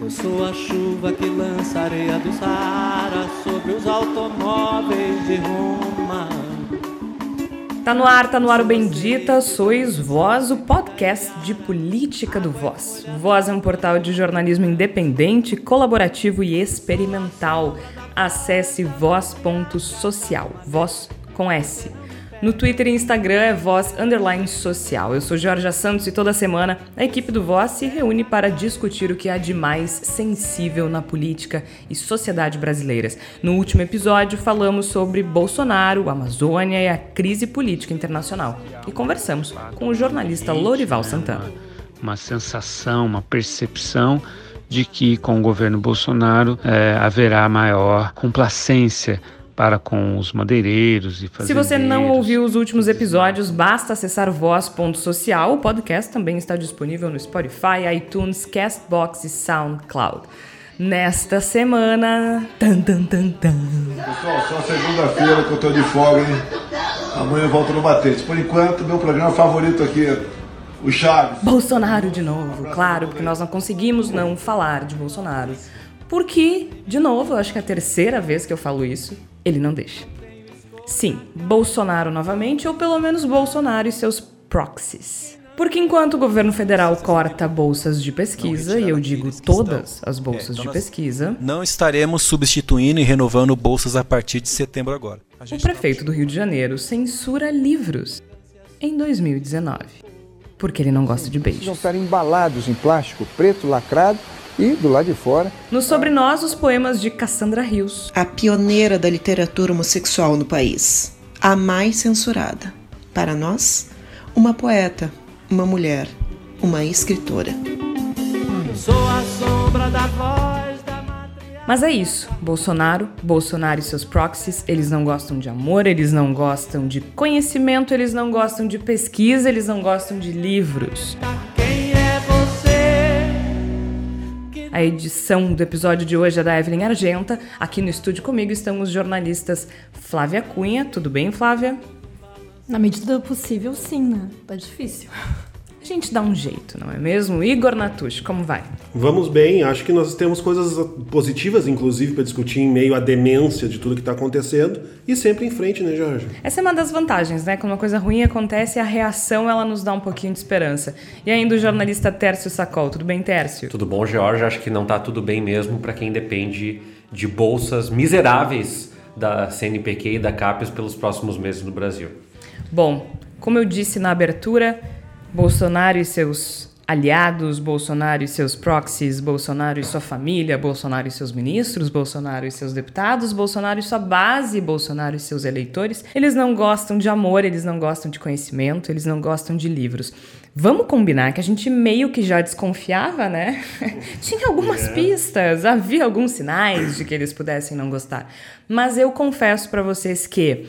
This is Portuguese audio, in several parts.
Eu sou a chuva que lança areia do Saara sobre os automóveis de Roma. Tá no ar, tá no ar o Bendita, sois Voz, o podcast de política do Voz. Voz é um portal de jornalismo independente, colaborativo e experimental. Acesse voz.social, voz com S. No Twitter e Instagram é Voz Underline Social. Eu sou Jorge Santos e toda semana a equipe do Voz se reúne para discutir o que há de mais sensível na política e sociedade brasileiras. No último episódio falamos sobre Bolsonaro, Amazônia e a crise política internacional. E conversamos com o jornalista Lorival Santana. Uma sensação, uma percepção de que com o governo Bolsonaro é, haverá maior complacência para com os madeireiros e fazendeiros. Se você não ouviu os últimos episódios, basta acessar voz.social. O podcast também está disponível no Spotify, iTunes, Castbox e SoundCloud. Nesta semana. Tan, tan, tan, tan. Pessoal, só segunda-feira que eu tô de folga, hein? Amanhã eu volto no Batente. Por enquanto, meu programa favorito aqui é o Chaves. Bolsonaro de novo, claro, porque nós não conseguimos não falar de Bolsonaro. Porque, de novo, eu acho que é a terceira vez que eu falo isso, ele não deixa. Sim, Bolsonaro novamente, ou pelo menos Bolsonaro e seus proxies. Porque enquanto o governo federal corta bolsas de pesquisa, e eu digo todas as bolsas de pesquisa, Não estaremos substituindo e renovando bolsas a partir de setembro agora. A o gente prefeito do Rio de Janeiro censura livros em 2019. Porque ele não gosta de precisam beijos. estar embalados em plástico preto lacrado e do lado de fora No Sobre Nós, os poemas de Cassandra Rios. a pioneira da literatura homossexual no país, a mais censurada. Para nós, uma poeta, uma mulher, uma escritora. Sou a sombra da voz da matriarca. Mas é isso. Bolsonaro, Bolsonaro e seus proxies, eles não gostam de amor, eles não gostam de conhecimento, eles não gostam de pesquisa, eles não gostam de livros. Quem A edição do episódio de hoje é da Evelyn Argenta. Aqui no estúdio comigo estão os jornalistas Flávia Cunha. Tudo bem, Flávia? Na medida do possível, sim, né? Tá difícil. A gente dá um jeito, não é mesmo? Igor Natush, como vai? Vamos bem, acho que nós temos coisas positivas, inclusive, para discutir em meio à demência de tudo que está acontecendo e sempre em frente, né, Jorge? Essa é uma das vantagens, né? Quando uma coisa ruim acontece, a reação ela nos dá um pouquinho de esperança. E ainda o jornalista Tércio Sacol. Tudo bem, Tércio? Tudo bom, George? Acho que não tá tudo bem mesmo para quem depende de bolsas miseráveis da CNPq e da CAPES pelos próximos meses no Brasil. Bom, como eu disse na abertura, Bolsonaro e seus aliados, Bolsonaro e seus proxies, Bolsonaro e sua família, Bolsonaro e seus ministros, Bolsonaro e seus deputados, Bolsonaro e sua base, Bolsonaro e seus eleitores, eles não gostam de amor, eles não gostam de conhecimento, eles não gostam de livros. Vamos combinar que a gente meio que já desconfiava, né? Tinha algumas pistas, havia alguns sinais de que eles pudessem não gostar. Mas eu confesso para vocês que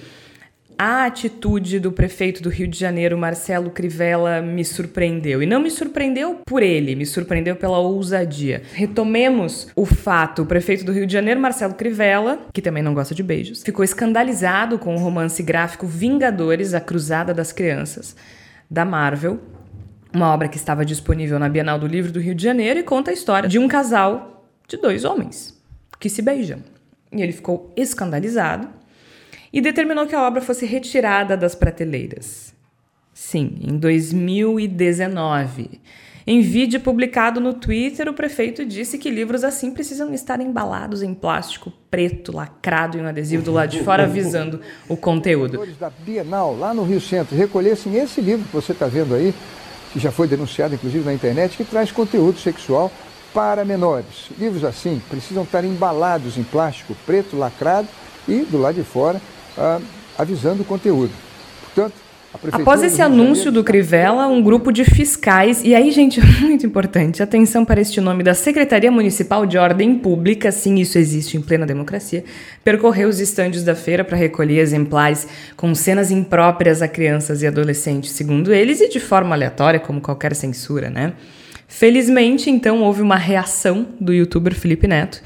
a atitude do prefeito do Rio de Janeiro, Marcelo Crivella, me surpreendeu. E não me surpreendeu por ele, me surpreendeu pela ousadia. Retomemos o fato: o prefeito do Rio de Janeiro, Marcelo Crivella, que também não gosta de beijos, ficou escandalizado com o romance gráfico Vingadores A Cruzada das Crianças, da Marvel. Uma obra que estava disponível na Bienal do Livro do Rio de Janeiro e conta a história de um casal de dois homens que se beijam. E ele ficou escandalizado e determinou que a obra fosse retirada das prateleiras. Sim, em 2019. Em vídeo publicado no Twitter, o prefeito disse que livros assim precisam estar embalados em plástico preto, lacrado e um adesivo do lado de fora avisando o conteúdo. Autores da Bienal, lá no Rio Centro, recolhessem esse livro que você está vendo aí, que já foi denunciado inclusive na internet, que traz conteúdo sexual para menores. Livros assim precisam estar embalados em plástico preto lacrado e do lado de fora ah, avisando o conteúdo. Portanto, Após esse anúncio do Crivella, um grupo de fiscais, e aí, gente, muito importante, atenção para este nome da Secretaria Municipal de Ordem Pública, sim, isso existe em plena democracia, percorreu os estandes da feira para recolher exemplares com cenas impróprias a crianças e adolescentes, segundo eles, e de forma aleatória, como qualquer censura, né? Felizmente, então, houve uma reação do youtuber Felipe Neto,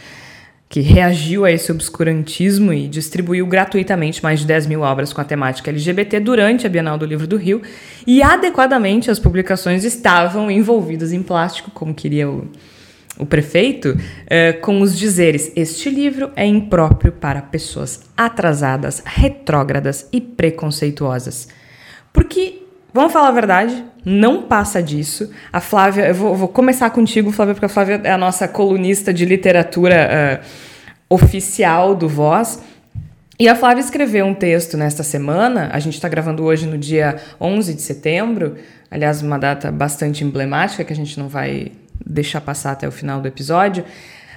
que reagiu a esse obscurantismo e distribuiu gratuitamente mais de 10 mil obras com a temática LGBT durante a Bienal do Livro do Rio. E adequadamente as publicações estavam envolvidas em plástico, como queria o, o prefeito, uh, com os dizeres: Este livro é impróprio para pessoas atrasadas, retrógradas e preconceituosas. Porque, vamos falar a verdade, não passa disso. A Flávia, eu vou, vou começar contigo, Flávia, porque a Flávia é a nossa colunista de literatura uh, oficial do Voz. E a Flávia escreveu um texto nesta semana, a gente está gravando hoje no dia 11 de setembro, aliás, uma data bastante emblemática que a gente não vai deixar passar até o final do episódio.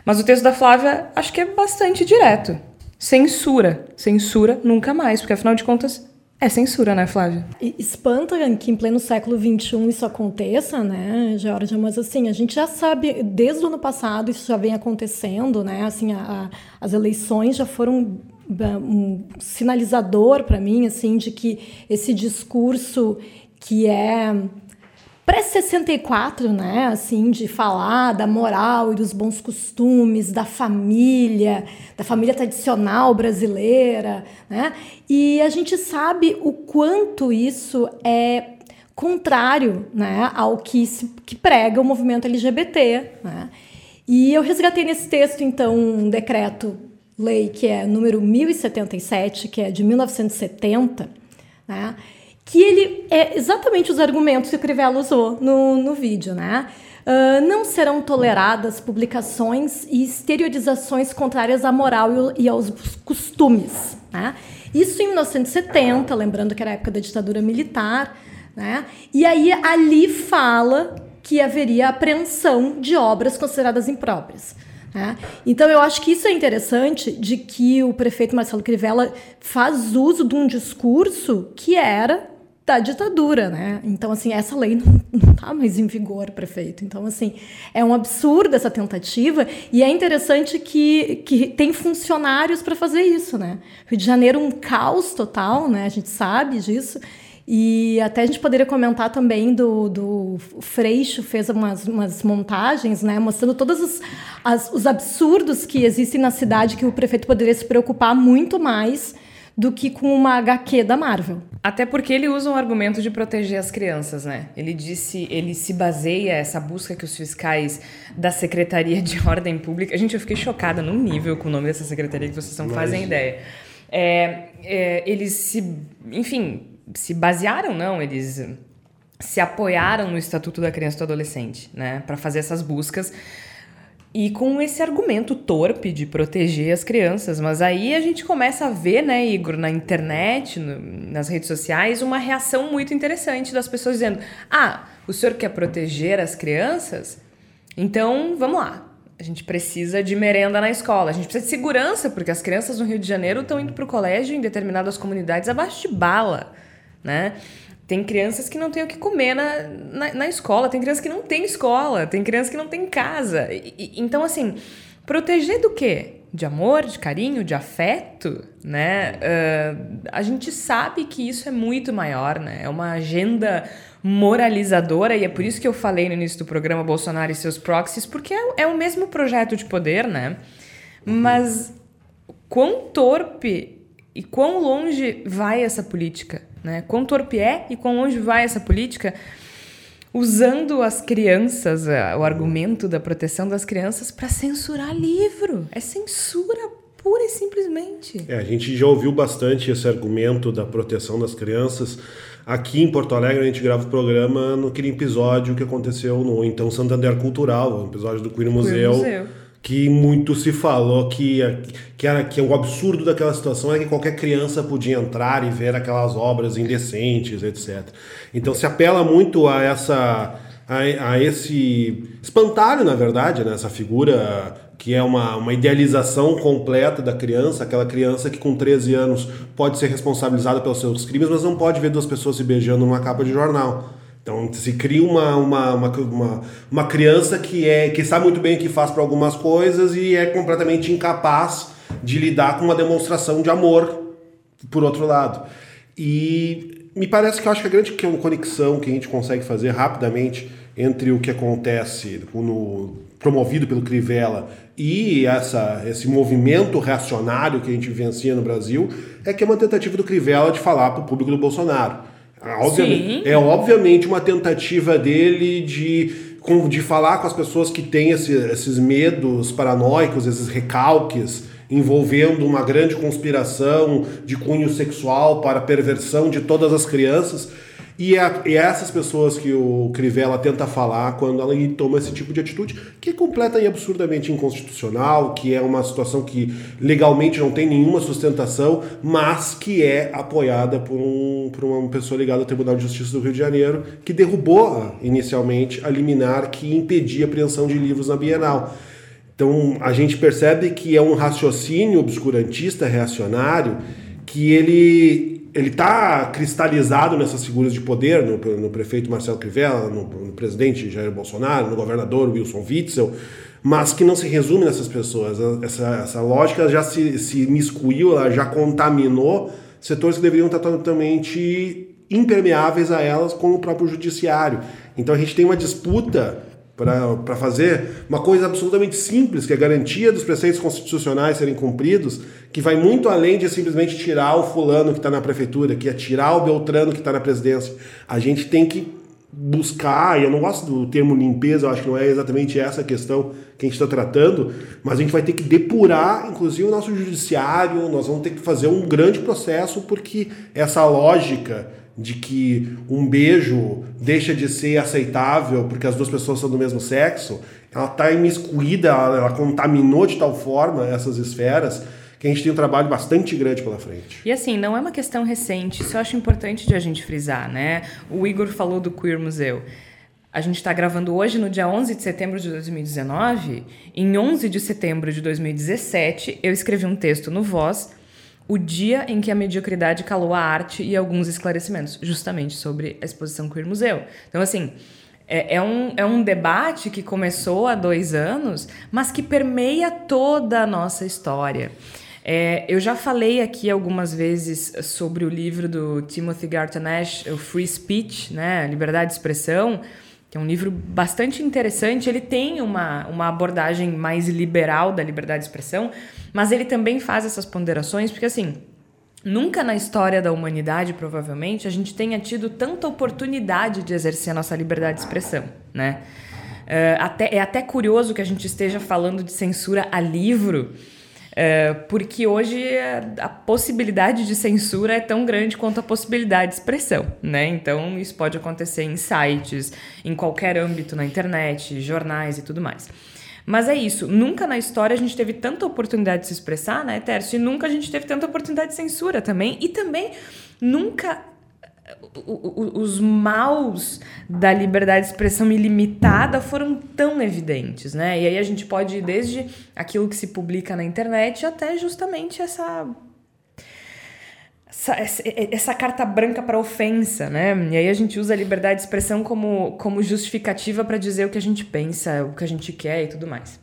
Mas o texto da Flávia acho que é bastante direto. Censura. Censura nunca mais, porque afinal de contas é censura, né, Flávia? Espanta que em pleno século XXI isso aconteça, né, Georgia? Mas assim, a gente já sabe, desde o ano passado isso já vem acontecendo, né? Assim, a, a, as eleições já foram um sinalizador para mim assim de que esse discurso que é pré-64, né, assim, de falar da moral e dos bons costumes, da família, da família tradicional brasileira, né? E a gente sabe o quanto isso é contrário, né, ao que se que prega o movimento LGBT, né? E eu resgatei nesse texto então um decreto lei que é número 1077, que é de 1970, né? Que ele é exatamente os argumentos que o Crivella usou no, no vídeo, né? Uh, não serão toleradas publicações e exteriorizações contrárias à moral e, aos costumes. Né? Isso em 1970, lembrando que era a época da ditadura militar. Né? E aí ali fala que haveria apreensão de obras consideradas impróprias. Né? Então, eu acho que isso é interessante de que o prefeito Marcelo Crivella faz uso de um discurso que era da ditadura, né? Então, assim, essa lei não está mais em vigor, prefeito. Então, assim, é um absurdo essa tentativa e é interessante que, que tem funcionários para fazer isso, né? Rio de Janeiro um caos total, né? A gente sabe disso. E até a gente poderia comentar também do, do Freixo fez umas, umas montagens, né, mostrando todos os, as, os absurdos que existem na cidade que o prefeito poderia se preocupar muito mais do que com uma HQ da Marvel. Até porque ele usa um argumento de proteger as crianças, né? Ele disse, ele se baseia essa busca que os fiscais da Secretaria de Ordem Pública. Gente, eu fiquei chocada no nível com o nome dessa secretaria que vocês não Mas... fazem ideia. É, é, eles se, enfim, se basearam, não, eles se apoiaram no Estatuto da Criança e do Adolescente, né, para fazer essas buscas e com esse argumento torpe de proteger as crianças. Mas aí a gente começa a ver, né, Igor, na internet, no, nas redes sociais, uma reação muito interessante das pessoas dizendo: ah, o senhor quer proteger as crianças? Então vamos lá. A gente precisa de merenda na escola, a gente precisa de segurança, porque as crianças no Rio de Janeiro estão indo para o colégio em determinadas comunidades abaixo de bala, né? Tem crianças que não têm o que comer na, na, na escola, tem crianças que não têm escola, tem crianças que não têm casa. E, e, então, assim, proteger do quê? De amor, de carinho, de afeto, né? Uh, a gente sabe que isso é muito maior, né? É uma agenda moralizadora e é por isso que eu falei no início do programa Bolsonaro e seus proxies, porque é, é o mesmo projeto de poder, né? Mas quão torpe e quão longe vai essa política? Né? Quão torpe é e quão longe vai essa política usando as crianças, o argumento da proteção das crianças, para censurar livro. É censura pura e simplesmente. É, a gente já ouviu bastante esse argumento da proteção das crianças. Aqui em Porto Alegre a gente grava o programa naquele episódio que aconteceu no então Santander Cultural, episódio do Queer Museu. Museu que muito se falou que, que, era, que o absurdo daquela situação é que qualquer criança podia entrar e ver aquelas obras indecentes, etc. Então se apela muito a essa a, a esse espantalho, na verdade, né? essa figura que é uma, uma idealização completa da criança, aquela criança que com 13 anos pode ser responsabilizada pelos seus crimes, mas não pode ver duas pessoas se beijando numa capa de jornal. Então se cria uma, uma, uma, uma, criança que, é, que sabe muito bem o que faz para algumas coisas e é completamente incapaz de lidar com uma demonstração de amor, por outro lado. E me parece que eu acho que a grande conexão que a gente consegue fazer rapidamente entre o que acontece no, promovido pelo Crivella e essa, esse movimento reacionário que a gente vivencia no Brasil é que é uma tentativa do Crivella de falar para o público do Bolsonaro. Obviamente, é obviamente uma tentativa dele de de falar com as pessoas que têm esse, esses medos paranoicos, esses recalques envolvendo uma grande conspiração de cunho sexual para perversão de todas as crianças. E é, é essas pessoas que o Crivella tenta falar quando ela toma esse tipo de atitude, que é completa e absurdamente inconstitucional, que é uma situação que legalmente não tem nenhuma sustentação, mas que é apoiada por, um, por uma pessoa ligada ao Tribunal de Justiça do Rio de Janeiro, que derrubou inicialmente a liminar que impedia a apreensão de livros na Bienal. Então a gente percebe que é um raciocínio obscurantista, reacionário, que ele ele está cristalizado nessas figuras de poder, no, no prefeito Marcelo Crivella, no, no, presidente Jair Bolsonaro, no governador Wilson Witzel, mas que não se resume nessas pessoas. Essa, essa lógica já se, se miscuiu, ela já contaminou setores que deveriam estar totalmente impermeáveis a elas, como o próprio judiciário. Então a gente tem uma disputa para fazer uma coisa absolutamente simples, que é a garantia dos preceitos constitucionais serem cumpridos, que vai muito além de simplesmente tirar o fulano que está na prefeitura, que é tirar o Beltrano que está na presidência. A gente tem que buscar, e eu não gosto do termo limpeza, eu acho que não é exatamente essa a questão que a gente está tratando, mas a gente vai ter que depurar, inclusive, o nosso judiciário, nós vamos ter que fazer um grande processo, porque essa lógica de que um beijo deixa de ser aceitável porque as duas pessoas são do mesmo sexo, ela está imiscuída, ela, ela contaminou de tal forma essas esferas que a gente tem um trabalho bastante grande pela frente. E assim, não é uma questão recente, isso eu acho importante de a gente frisar, né? O Igor falou do Queer Museu. A gente está gravando hoje no dia 11 de setembro de 2019. Em 11 de setembro de 2017, eu escrevi um texto no Voz o dia em que a mediocridade calou a arte e alguns esclarecimentos, justamente sobre a exposição Queer Museu. Então, assim, é, é, um, é um debate que começou há dois anos, mas que permeia toda a nossa história. É, eu já falei aqui algumas vezes sobre o livro do Timothy Garton Ash, o Free Speech, né, Liberdade de Expressão, que é um livro bastante interessante. Ele tem uma, uma abordagem mais liberal da liberdade de expressão, mas ele também faz essas ponderações, porque assim, nunca na história da humanidade, provavelmente, a gente tenha tido tanta oportunidade de exercer a nossa liberdade de expressão, né? Uh, até, é até curioso que a gente esteja falando de censura a livro, uh, porque hoje a, a, possibilidade de censura é tão grande quanto a possibilidade de expressão, né? Então isso pode acontecer em sites, em qualquer âmbito na internet, jornais e tudo mais. Mas é isso, nunca na história a gente teve tanta oportunidade de se expressar, né, Tércio? E nunca a gente teve tanta oportunidade de censura também. E também nunca os maus da liberdade de expressão ilimitada foram tão evidentes, né? E aí a gente pode ir desde aquilo que se publica na internet até justamente essa essa, essa, carta branca para ofensa, né? E aí a gente usa a liberdade de expressão como, como justificativa para dizer o que a gente pensa, o que a gente quer e tudo mais.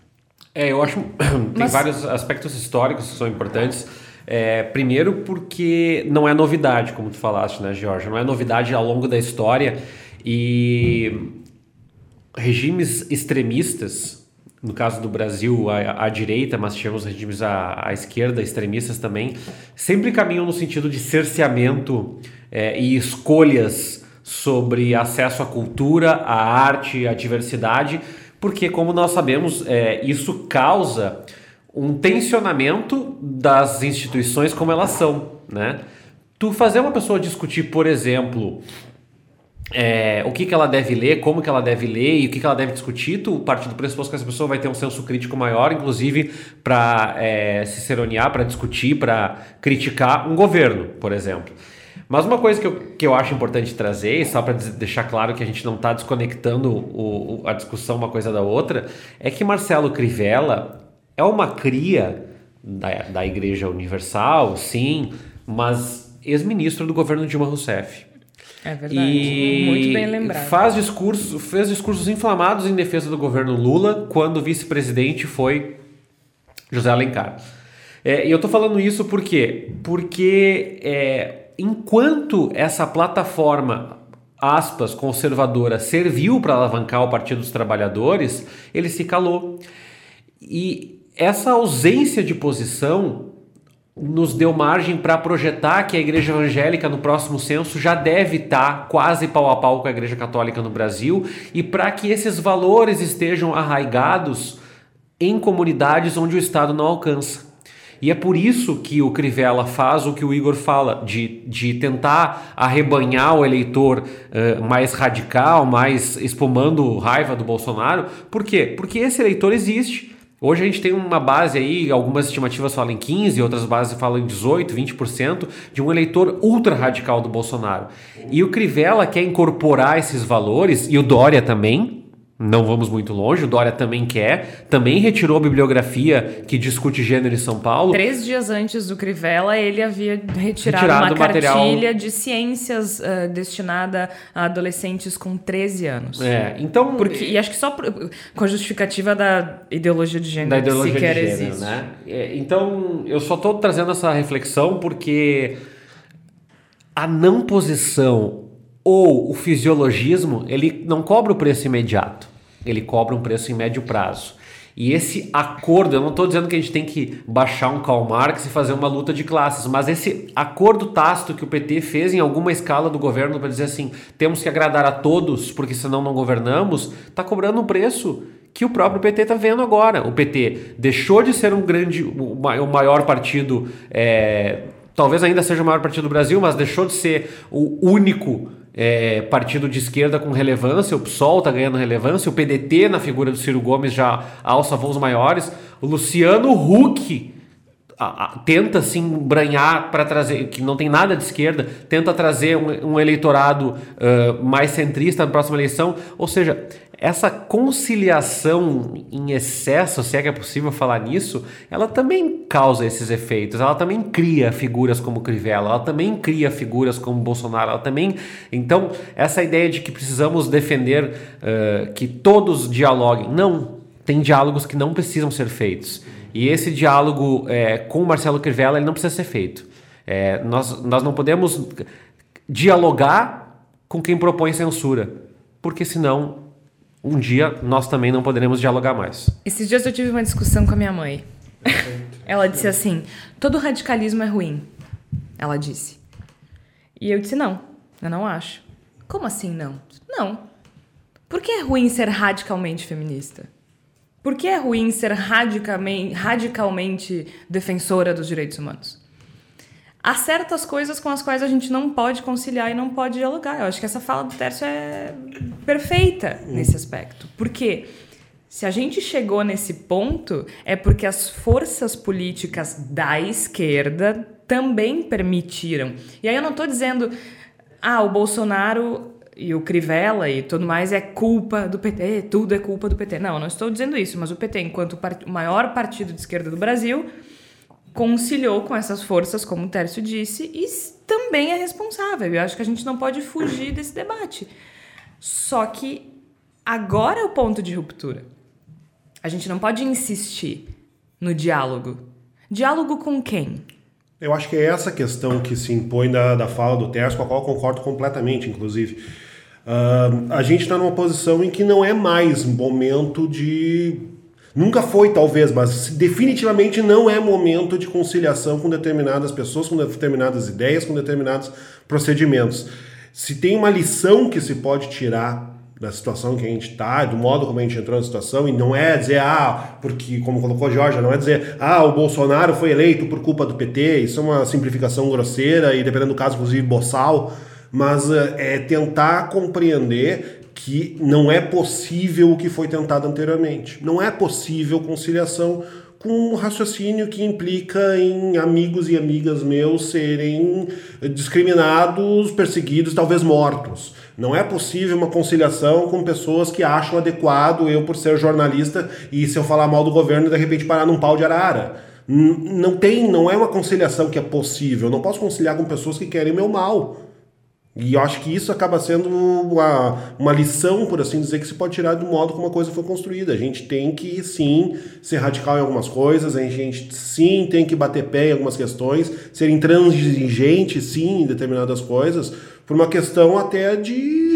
É, eu acho tem Mas... vários aspectos históricos que são importantes. É, primeiro porque não é novidade, como tu falaste, né, Jorge? Não é novidade ao longo da história e regimes extremistas no caso do Brasil, à direita, mas tivemos regimes à, à, esquerda, extremistas também, sempre caminham no sentido de cerceamento é, e escolhas sobre acesso à cultura, à arte, à diversidade, porque, como nós sabemos, é, isso causa um tensionamento das instituições como elas são, né? Tu fazer uma pessoa discutir, por exemplo, é, o que, que ela deve ler, como que ela deve ler e o que, que ela deve discutir, tu parte do pressuposto que essa pessoa vai ter um senso crítico maior, inclusive para é, se seronear, para discutir, para criticar um governo, por exemplo. Mas uma coisa que eu, que eu acho importante trazer, só para deixar claro que a gente não está desconectando o, o, a discussão uma coisa da outra, é que Marcelo Crivella é uma cria da, da Igreja Universal, sim, mas ex-ministro do governo Dilma Rousseff. É verdade. E Muito bem lembrado. Faz discursos, fez discursos inflamados em defesa do governo Lula quando o vice-presidente foi José Alencar. É, e eu estou falando isso por quê? Porque é, enquanto essa plataforma aspas, conservadora serviu para alavancar o Partido dos Trabalhadores, ele se calou. E essa ausência de posição nos deu margem para projetar que a igreja evangélica no próximo censo já deve estar tá quase pau a pau com a igreja católica no Brasil e para que esses valores estejam arraigados em comunidades onde o Estado não alcança. E é por isso que o Crivella faz o que o Igor fala, de, de tentar arrebanhar o eleitor uh, mais radical, mais espumando raiva do Bolsonaro. Por quê? Porque esse eleitor existe. Hoje a gente tem uma base aí, algumas estimativas falam em 15, outras bases falam em 18, 20% de um eleitor ultra radical do Bolsonaro. E o Crivella quer incorporar esses valores, e o Dória também, não vamos muito longe, o Dória também quer, também retirou a bibliografia que discute gênero em São Paulo. Três dias antes do Crivella, ele havia retirado, retirado uma cartilha material... de ciências uh, destinada a adolescentes com 13 anos. É, então... Porque, e acho que só por, com a justificativa da ideologia de gênero da ideologia que sequer de gênero, existe. Né? É, então, eu só estou trazendo essa reflexão porque a não posição ou o fisiologismo, ele não cobra o preço imediato, ele cobra um preço em médio prazo. E esse acordo, eu não estou dizendo que a gente tem que baixar um Karl Marx e fazer uma luta de classes, mas esse acordo tácito que o PT fez em alguma escala do governo para dizer assim, temos que agradar a todos, porque senão não governamos, está cobrando um preço que o próprio PT está vendo agora. O PT deixou de ser um grande, o maior partido, é, talvez ainda seja o maior partido do Brasil, mas deixou de ser o único é, partido de esquerda com relevância, o PSOL está ganhando relevância, o PDT na figura do Ciro Gomes já alça voos maiores, o Luciano Huck a, a, tenta se embranhar para trazer, que não tem nada de esquerda, tenta trazer um, um eleitorado uh, mais centrista na próxima eleição, ou seja, essa conciliação em excesso, se é que é possível falar nisso, ela também causa esses efeitos. Ela também cria figuras como Crivella, ela também cria figuras como Bolsonaro, ela também. Então, essa ideia de que precisamos defender uh, que todos dialoguem. Não, tem diálogos que não precisam ser feitos. E esse diálogo é, com Marcelo Crivella ele não precisa ser feito. É, nós, nós não podemos dialogar com quem propõe censura, porque senão um dia nós também não poderemos dialogar mais. Esses dias eu tive uma discussão com a minha mãe. Ela disse assim: todo radicalismo é ruim. Ela disse. E eu disse: não, eu não acho. Como assim não? Não. Por que é ruim ser radicalmente feminista? Por que é ruim ser radicalmente, radicalmente defensora dos direitos humanos? Há certas coisas com as quais a gente não pode conciliar e não pode dialogar. Eu acho que essa fala do Tércio é perfeita nesse aspecto. Por quê? Se a gente chegou nesse ponto, é porque as forças políticas da esquerda também permitiram. E aí eu não estou dizendo, ah, o Bolsonaro e o Crivella e tudo mais é culpa do PT, tudo é culpa do PT. Não, eu não estou dizendo isso, mas o PT, enquanto o maior partido de esquerda do Brasil, conciliou com essas forças, como o Tércio disse, e também é responsável. Eu acho que a gente não pode fugir desse debate. Só que agora é o ponto de ruptura. A gente não pode insistir no diálogo. Diálogo com quem? Eu acho que é essa questão que se impõe da, da fala do Tércio, com a qual eu concordo completamente, inclusive. Uh, a gente está numa posição em que não é mais momento de Nunca foi, talvez, mas definitivamente não é momento de conciliação com determinadas pessoas, com determinadas ideias, com determinados procedimentos. Se tem uma lição que se pode tirar da situação que a gente está, do modo como a gente entrou na situação, e não é dizer, ah, porque, como colocou Jorge, não é dizer, ah, o Bolsonaro foi eleito por culpa do PT, isso é uma simplificação grosseira e, dependendo do caso, inclusive, boçal, mas eh, é tentar compreender que não é possível o que foi tentado anteriormente. Não é possível conciliação com um raciocínio que implica em amigos e amigas meus serem discriminados, perseguidos, talvez mortos. Não é possível uma conciliação com pessoas que acham adequado eu, por ser jornalista, e se eu falar mal do governo, de repente parar num pau de arara. Não tem, não é uma conciliação que é possível. Eu não posso conciliar com pessoas que querem meu mal. E eu acho que isso acaba sendo uma, uma lição, por assim dizer, que se pode tirar do modo como a coisa foi construída. A gente tem que, sim, ser radical em algumas coisas, a gente, sim, tem que bater pé em algumas questões, ser intransigente, sim, em determinadas coisas, por uma questão até de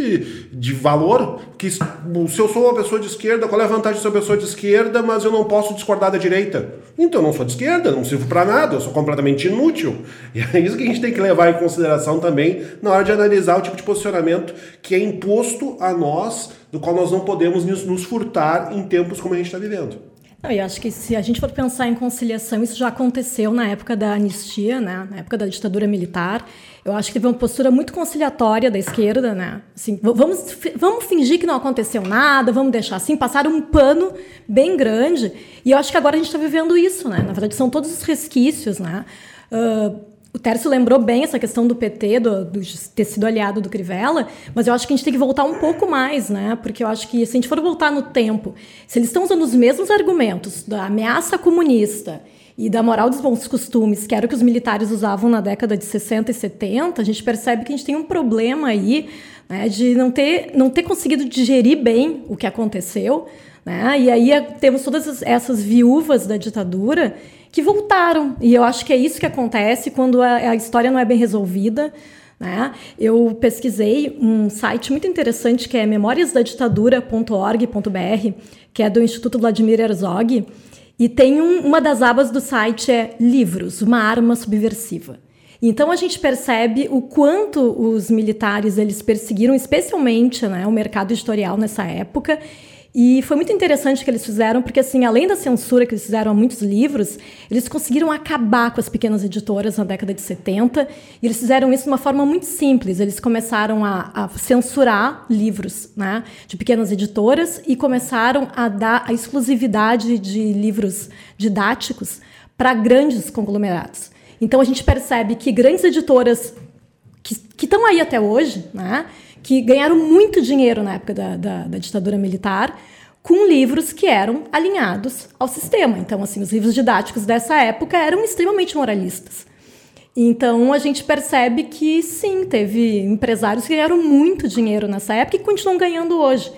de, valor. Que se eu sou uma pessoa de esquerda, qual é a vantagem de ser uma pessoa de esquerda, mas eu não posso discordar da direita? Então eu não sou de esquerda, não sirvo para nada, eu sou completamente inútil. E é isso que a gente tem que levar em consideração também na hora de analisar o tipo de posicionamento que é imposto a nós, do qual nós não podemos nos furtar em tempos como a gente está vivendo. Eu acho que se a gente for pensar em conciliação, isso já aconteceu na época da anistia, né? na época da ditadura militar. Eu acho que teve uma postura muito conciliatória da esquerda, né? Assim, vamos, vamos fingir que não aconteceu nada, vamos deixar assim, passar um pano bem grande. E eu acho que agora a gente está vivendo isso, né? Na verdade, são todos os resquícios, né? Uh, o Tércio lembrou bem essa questão do PT, do, do, ter sido aliado do Crivella, mas eu acho que a gente tem que voltar um pouco mais, né? Porque eu acho que se a gente for voltar no tempo, se eles estão usando os mesmos argumentos da ameaça comunista e da moral dos bons costumes, que era o que os militares usavam na década de 60 e 70, a gente percebe que a gente tem um problema aí né, de não ter, não ter conseguido digerir bem o que aconteceu. Né? E aí temos todas essas viúvas da ditadura que voltaram. E eu acho que é isso que acontece quando a, a história não é bem resolvida. Né? Eu pesquisei um site muito interessante que é memoriasdaditadura.org.br, que é do Instituto Vladimir Herzog, e tem um, uma das abas do site é Livros, uma arma subversiva. Então a gente percebe o quanto os militares eles perseguiram especialmente né, o mercado editorial nessa época e foi muito interessante o que eles fizeram, porque, assim, além da censura que eles fizeram a muitos livros, eles conseguiram acabar com as pequenas editoras na década de 70. E eles fizeram isso de uma forma muito simples. Eles começaram a, a censurar livros né, de pequenas editoras e começaram a dar a exclusividade de livros didáticos para grandes conglomerados. Então, a gente percebe que grandes editoras que estão aí até hoje, né? Que ganharam muito dinheiro na época da, da, da, ditadura militar com livros que eram alinhados ao sistema. Então, assim, os livros didáticos dessa época eram extremamente moralistas. Então, a gente percebe que, sim, teve empresários que ganharam muito dinheiro nessa época e continuam ganhando hoje.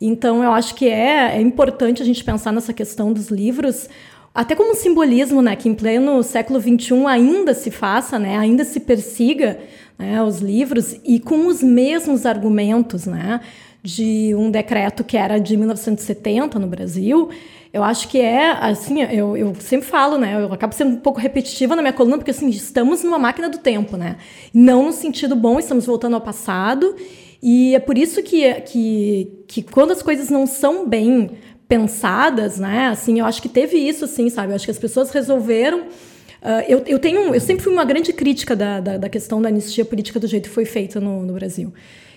Então, eu acho que é, é importante a gente pensar nessa questão dos livros até como um simbolismo, né, que em pleno século XXI ainda se faça, né, ainda se persiga né, os livros e com os mesmos argumentos, né, de um decreto que era de 1970 no Brasil. Eu acho que é, assim, eu, eu sempre falo, né, eu acabo sendo um pouco repetitiva na minha coluna, porque, assim, estamos numa máquina do tempo, né, não no sentido bom, estamos voltando ao passado, e é por isso que, que, que quando as coisas não são bem pensadas, né? Assim, eu acho que teve isso, assim, sabe? Eu acho que as pessoas resolveram. Uh, eu, eu tenho, eu sempre fui uma grande crítica da, da, da, questão da anistia política do jeito que foi feita no, no Brasil.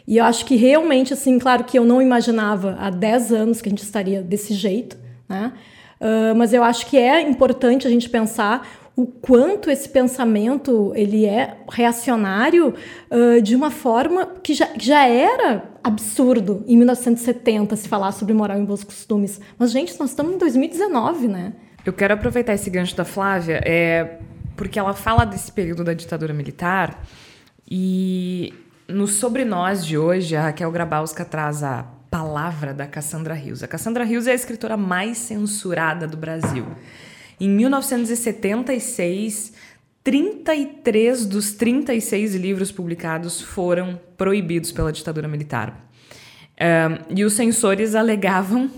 E eu acho que realmente, assim, claro que eu não imaginava há 10 anos que a gente estaria desse jeito, né? Uh, mas eu acho que é importante a gente pensar o quanto esse pensamento ele é reacionário uh, de uma forma que já, já era absurdo em 1970 se falar sobre moral e bons costumes. Mas, gente, nós estamos em 2019, né? Eu quero aproveitar esse gancho da Flávia, é, porque ela fala desse período da ditadura militar e no Sobre Nós de hoje, a Raquel Grabowska traz a palavra da Cassandra Rios. A Cassandra Rios é a escritora mais censurada do Brasil. Em 1976, 33 dos 36 livros publicados foram proibidos pela ditadura militar. Um, e os censores alegavam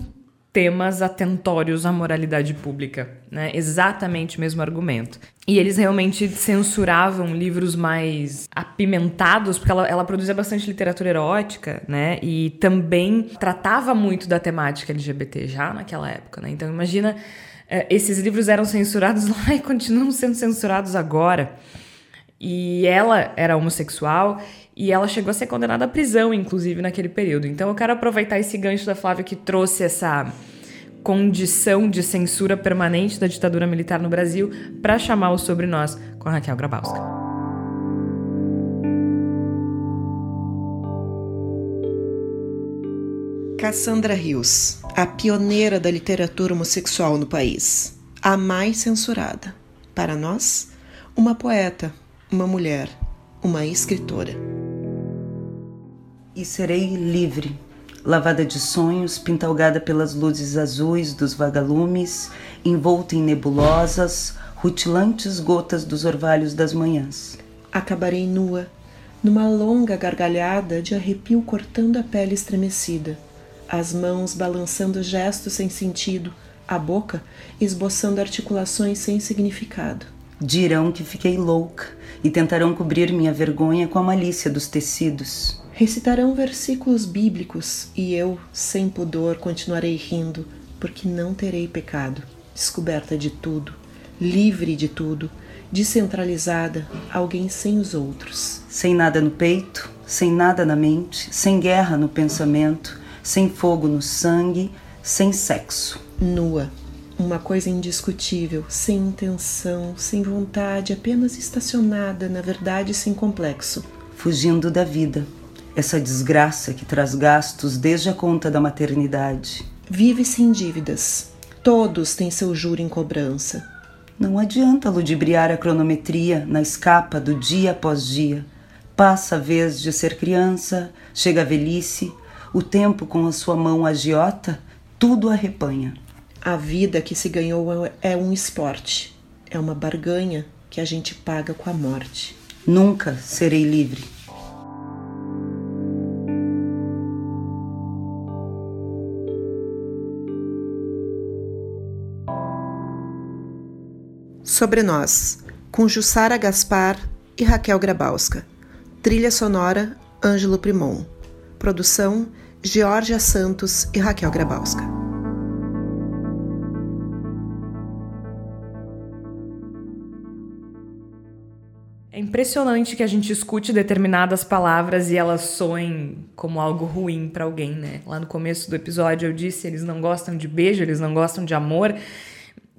temas atentórios à moralidade pública, né? Exatamente o mesmo argumento. E eles realmente censuravam livros mais apimentados, porque ela, ela produzia bastante literatura erótica, né? E também tratava muito da temática LGBT já naquela época, né? Então imagina esses livros eram censurados lá e continuam sendo censurados agora. E ela era homossexual e ela chegou a ser condenada à prisão, inclusive, naquele período. Então eu quero aproveitar esse gancho da Flávia que trouxe essa condição de censura permanente da ditadura militar no Brasil para chamar o Sobre Nós com a Raquel Grabowska. Cassandra Rios, a pioneira da literatura homossexual no país, a mais censurada. Para nós, uma poeta, uma mulher, uma escritora. E serei livre, lavada de sonhos, pintalgada pelas luzes azuis dos vagalumes, envolta em nebulosas, rutilantes gotas dos orvalhos das manhãs. Acabarei nua, numa longa gargalhada de arrepio cortando a pele estremecida, as mãos balançando gestos sem sentido, a boca esboçando articulações sem significado. Dirão que fiquei louca e tentarão cobrir minha vergonha com a malícia dos tecidos. Recitarão versículos bíblicos e eu, sem pudor, continuarei rindo, porque não terei pecado, descoberta de tudo, livre de tudo, descentralizada, alguém sem os outros. Sem nada no peito, sem nada na mente, sem guerra no pensamento, sem fogo no sangue, sem sexo. Nua, uma coisa indiscutível, sem intenção, sem vontade, apenas estacionada, na verdade sem complexo. Fugindo da vida, essa desgraça que traz gastos desde a conta da maternidade. Vive sem dívidas. Todos têm seu juro em cobrança. Não adianta ludibriar a cronometria na escapa do dia após dia. Passa a vez de ser criança, chega a velhice, o tempo com a sua mão agiota, tudo arrepanha. A vida que se ganhou é um esporte, é uma barganha que a gente paga com a morte. Nunca serei livre. Sobre Nós, com Jussara Gaspar e Raquel Grabowska. Trilha sonora, Ângelo Primon. Produção, Georgia Santos e Raquel Grabowska. É impressionante que a gente escute determinadas palavras e elas soem como algo ruim para alguém, né? Lá no começo do episódio eu disse, eles não gostam de beijo, eles não gostam de amor.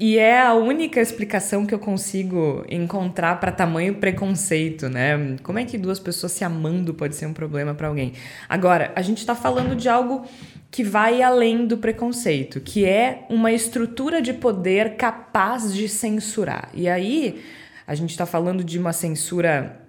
E é a única explicação que eu consigo encontrar para tamanho preconceito, né? Como é que duas pessoas se amando pode ser um problema para alguém? Agora, a gente está falando de algo que vai além do preconceito, que é uma estrutura de poder capaz de censurar. E aí, a gente está falando de uma censura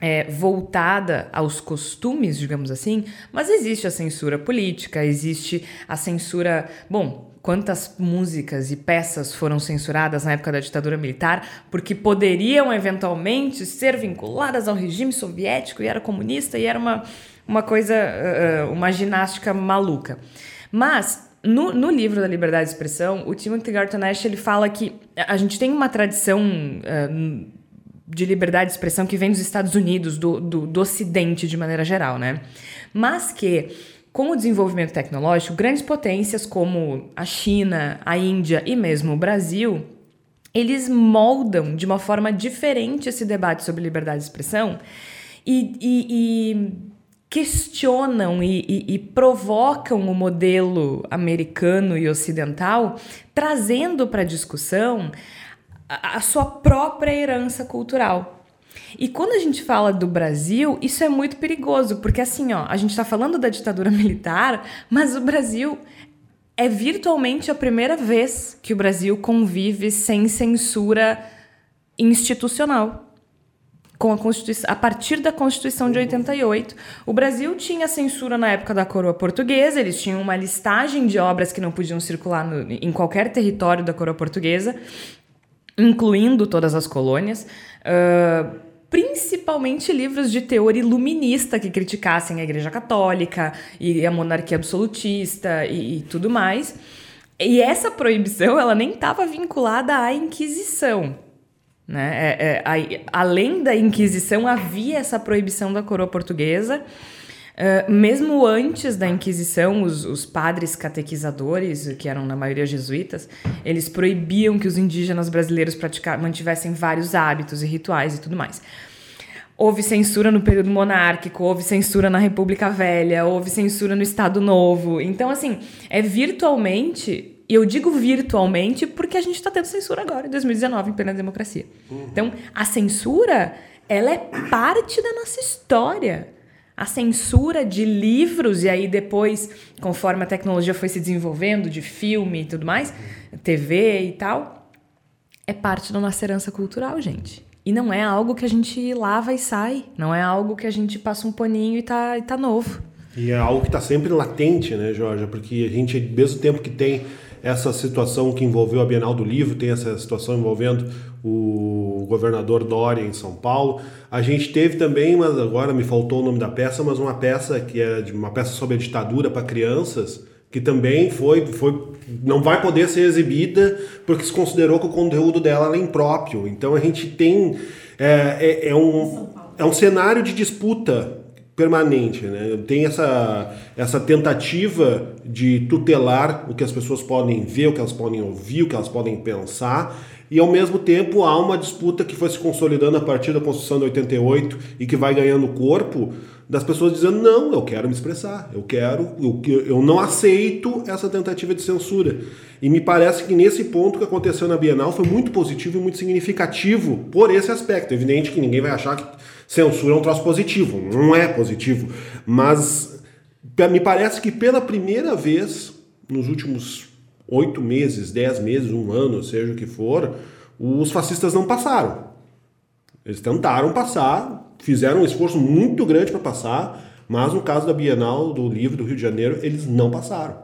é, voltada aos costumes, digamos assim, mas existe a censura política, existe a censura. Bom, quantas músicas e peças foram censuradas na época da ditadura militar porque poderiam eventualmente ser vinculadas ao regime soviético e era comunista e era uma, uma coisa, uh, uma ginástica maluca. Mas no, no, livro da Liberdade de Expressão, o Timothy Garton Ash ele fala que a gente tem uma tradição uh, de liberdade de expressão que vem dos Estados Unidos, do, do, do Ocidente de maneira geral, né? Mas que com o desenvolvimento tecnológico, grandes potências como a China, a Índia e mesmo o Brasil, eles moldam de uma forma diferente esse debate sobre liberdade de expressão e, e, e questionam e, e, provocam o modelo americano e ocidental, trazendo para a discussão a sua própria herança cultural. E quando a gente fala do Brasil, isso é muito perigoso, porque assim, ó, a gente está falando da ditadura militar, mas o Brasil é virtualmente a primeira vez que o Brasil convive sem censura institucional. Com a, Constituição, a partir da Constituição de 88. O Brasil tinha censura na época da coroa portuguesa, eles tinham uma listagem de obras que não podiam circular no, em qualquer território da coroa portuguesa, incluindo todas as colônias. Uh, principalmente livros de teor iluminista que criticassem a Igreja Católica e a monarquia absolutista e, e tudo mais. E essa proibição ela nem estava vinculada à Inquisição. Né? É, é, a, além da Inquisição, havia essa proibição da coroa portuguesa. Uh, mesmo antes da Inquisição, os, os, padres catequizadores, que eram na maioria jesuítas, eles proibiam que os indígenas brasileiros mantivessem vários hábitos e rituais e tudo mais. Houve censura no período monárquico, houve censura na República Velha, houve censura no Estado Novo. Então, assim, é virtualmente e eu digo virtualmente porque a gente está tendo censura agora, em 2019, em plena democracia. Uhum. Então, a censura, ela é parte da nossa história a censura de livros, e aí depois, conforme a tecnologia foi se desenvolvendo, de filme e tudo mais, TV e tal, é parte da nossa herança cultural, gente. E não é algo que a gente lava e sai, não é algo que a gente passa um paninho e tá, e tá novo. E é algo que está sempre latente, né, Jorge? Porque a gente, mesmo tempo que tem essa situação que envolveu a Bienal do Livro, tem essa situação envolvendo o governador Dória em São Paulo. A gente teve também, mas agora me faltou o nome da peça, mas uma peça que é de uma peça sobre a ditadura para crianças, que também foi, foi não vai poder ser exibida porque se considerou que o conteúdo dela é impróprio. Então a gente tem é, é, é um, é um cenário de disputa permanente, né? Tem essa, essa tentativa de tutelar o que as pessoas podem ver, o que elas podem ouvir, o que elas podem pensar, e ao mesmo tempo há uma disputa que foi se consolidando a partir da Constituição de 88 e que vai ganhando corpo das pessoas dizendo não, eu quero me expressar, eu quero, eu, eu não aceito essa tentativa de censura. E me parece que nesse ponto que aconteceu na Bienal foi muito positivo e muito significativo por esse aspecto. É evidente que ninguém vai achar que censura é um troço positivo. Não é positivo. Mas me parece que pela primeira vez nos últimos oito meses, dez meses, um ano, seja o que for, os fascistas não passaram. Eles tentaram passar, fizeram um esforço muito grande para passar, mas no caso da Bienal do Livro do Rio de Janeiro, eles não passaram.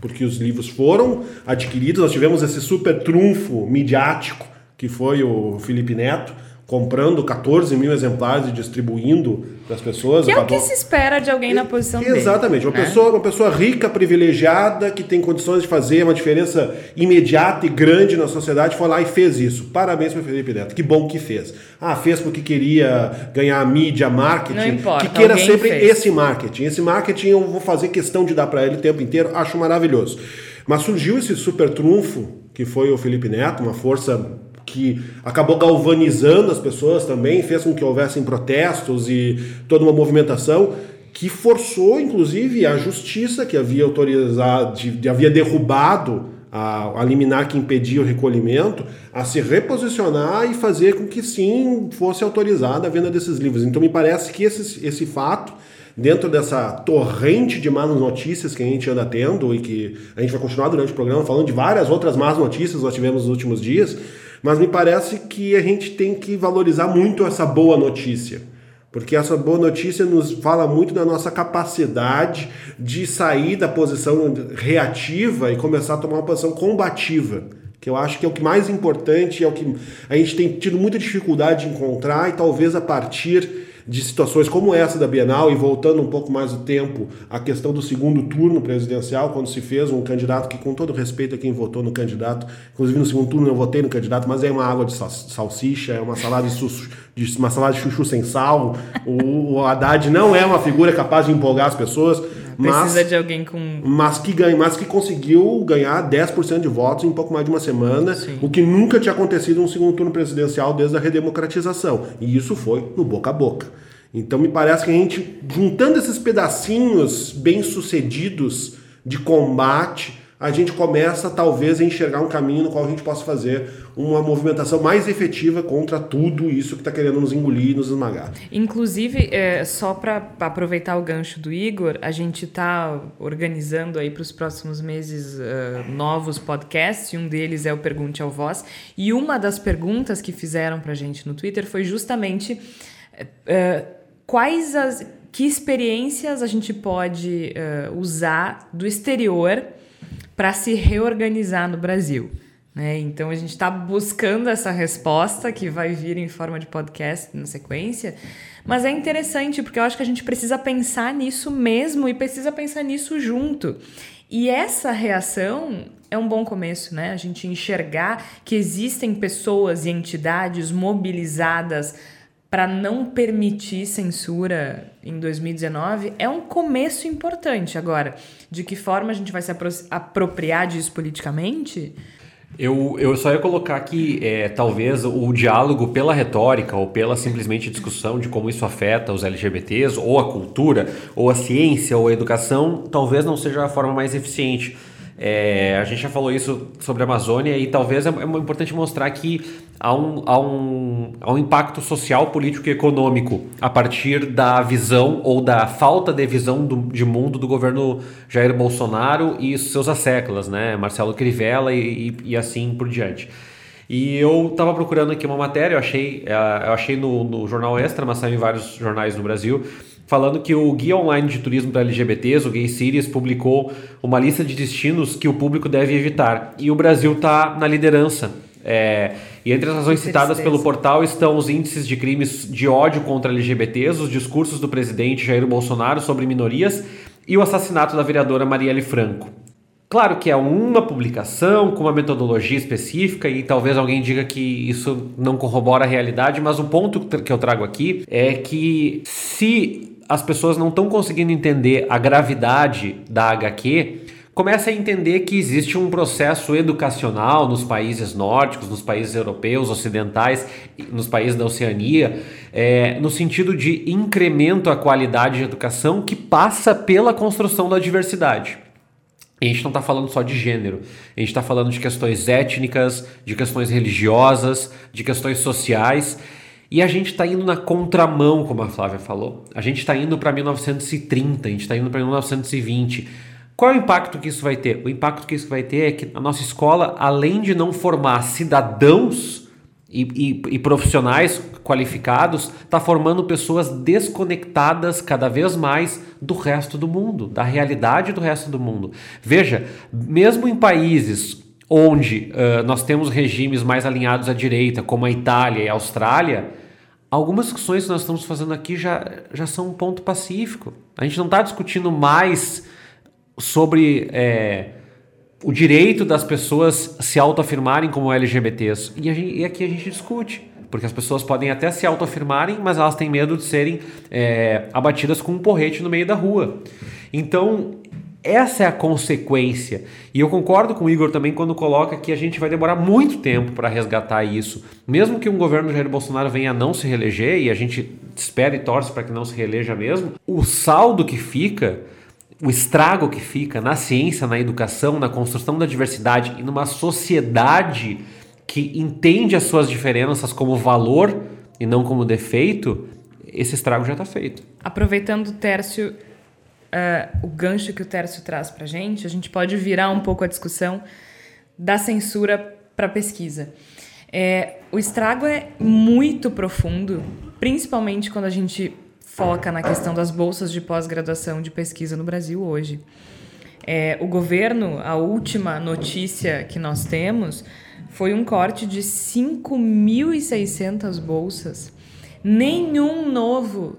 Porque os livros foram adquiridos, nós tivemos esse super trunfo midiático que foi o Felipe Neto, comprando 14 mil exemplares e distribuindo para as pessoas. Que é o que se espera de alguém na posição dele. Exatamente. Uma, né? pessoa, uma pessoa rica, privilegiada, que tem condições de fazer uma diferença imediata e grande na sociedade, foi lá e fez isso. Parabéns para Felipe Neto. Que bom que fez. Ah, fez porque queria ganhar mídia, marketing. Não importa, que queira sempre fez. esse marketing. Esse marketing eu vou fazer questão de dar para ele o tempo inteiro. Acho maravilhoso. Mas surgiu esse super trunfo, que foi o Felipe Neto, uma força que acabou galvanizando as pessoas também, fez com que houvessem protestos e toda uma movimentação que forçou, inclusive, a justiça que havia autorizado, de, de, havia derrubado a, a liminar que impedia o recolhimento, a se reposicionar e fazer com que sim fosse autorizada a venda desses livros. Então me parece que esse, esse fato dentro dessa torrente de más notícias que a gente anda tendo e que a gente vai continuar durante o programa falando de várias outras más notícias que nós tivemos nos últimos dias, mas me parece que a gente tem que valorizar muito essa boa notícia. Porque essa boa notícia nos fala muito da nossa capacidade de sair da posição reativa e começar a tomar uma posição combativa. Que eu acho que é o que mais importante, é o que a gente tem tido muita dificuldade de encontrar, e talvez a partir de situações como essa da Bienal e voltando um pouco mais o tempo à questão do segundo turno presidencial, quando se fez um candidato que, com todo respeito a quem votou no candidato, inclusive no segundo turno eu votei no candidato, mas é uma água de salsicha, é uma salada de, chuchu, de uma salada de chuchu sem sal. O, o Haddad não é uma figura capaz de empolgar as pessoas. Precisa mas, de alguém com. Mas que, ganha, mas que conseguiu ganhar 10% de votos em pouco mais de uma semana, Sim. o que nunca tinha acontecido no segundo turno presidencial desde a redemocratização. E isso foi no boca a boca. Então me parece que a gente, juntando esses pedacinhos bem sucedidos de combate, a gente começa talvez a enxergar um caminho no qual a gente possa fazer uma movimentação mais efetiva contra tudo isso que está querendo nos engolir e nos esmagar. Inclusive, é, só para aproveitar o gancho do Igor, a gente está organizando aí para os próximos meses uh, novos podcasts, e um deles é o Pergunte ao Voz, e uma das perguntas que fizeram para a gente no Twitter foi justamente uh, quais as que experiências a gente pode uh, usar do exterior para se reorganizar no Brasil. Né? Então a gente está buscando essa resposta que vai vir em forma de podcast na sequência. Mas é interessante porque eu acho que a gente precisa pensar nisso mesmo e precisa pensar nisso junto. E essa reação é um bom começo, né? A gente enxergar que existem pessoas e entidades mobilizadas para não permitir censura em 2019 é um começo importante. Agora, de que forma a gente vai se apro apropriar disso politicamente? Eu, eu só ia colocar que é, talvez o diálogo pela retórica ou pela simplesmente discussão de como isso afeta os LGBTs, ou a cultura, ou a ciência, ou a educação, talvez não seja a forma mais eficiente. É, a gente já falou isso sobre a Amazônia e talvez é, é importante mostrar que há um, há, um, há um impacto social, político e econômico a partir da visão ou da falta de visão do, de mundo do governo Jair Bolsonaro e seus asseclas, né? Marcelo Crivella e, e, e assim por diante. E eu estava procurando aqui uma matéria, eu achei, é, eu achei no, no Jornal Extra, mas saiu em vários jornais no Brasil, falando que o Guia Online de Turismo para LGBTs, o Gay Series, publicou uma lista de destinos que o público deve evitar. E o Brasil está na liderança. É, e entre as razões citadas pelo portal estão os índices de crimes de ódio contra LGBTs, os discursos do presidente Jair Bolsonaro sobre minorias e o assassinato da vereadora Marielle Franco. Claro que é uma publicação com uma metodologia específica e talvez alguém diga que isso não corrobora a realidade, mas o ponto que eu trago aqui é que se as pessoas não estão conseguindo entender a gravidade da HQ, começa a entender que existe um processo educacional nos países nórdicos, nos países europeus, ocidentais, nos países da Oceania, é, no sentido de incremento à qualidade de educação que passa pela construção da diversidade. E a gente não está falando só de gênero, a gente está falando de questões étnicas, de questões religiosas, de questões sociais. E a gente está indo na contramão, como a Flávia falou. A gente está indo para 1930, a gente está indo para 1920. Qual é o impacto que isso vai ter? O impacto que isso vai ter é que a nossa escola, além de não formar cidadãos e, e, e profissionais qualificados, está formando pessoas desconectadas cada vez mais do resto do mundo, da realidade do resto do mundo. Veja, mesmo em países onde uh, nós temos regimes mais alinhados à direita, como a Itália e a Austrália, algumas discussões que nós estamos fazendo aqui já, já são um ponto pacífico. A gente não está discutindo mais sobre. É, o direito das pessoas se autoafirmarem como LGBTs. E, gente, e, aqui a gente discute. Porque as pessoas podem até se autoafirmarem, mas elas têm medo de serem é, abatidas com um porrete no meio da rua. Então, essa é a consequência. E eu concordo com o Igor também quando coloca que a gente vai demorar muito tempo para resgatar isso. Mesmo que um governo Jair Bolsonaro venha a não se reeleger, e a gente espera e torce para que não se reeleja mesmo, o saldo que fica o estrago que fica na ciência, na educação, na construção da diversidade e numa sociedade que entende as suas diferenças como valor e não como defeito, esse estrago já está feito. Aproveitando o Tércio, uh, o gancho que o Tércio traz para a gente, a gente pode virar um pouco a discussão da censura para pesquisa. É, o estrago é muito profundo, principalmente quando a gente foca na questão das bolsas de pós-graduação de pesquisa no Brasil hoje. É, o governo, a última notícia que nós temos foi um corte de 5.600 bolsas. Nenhum novo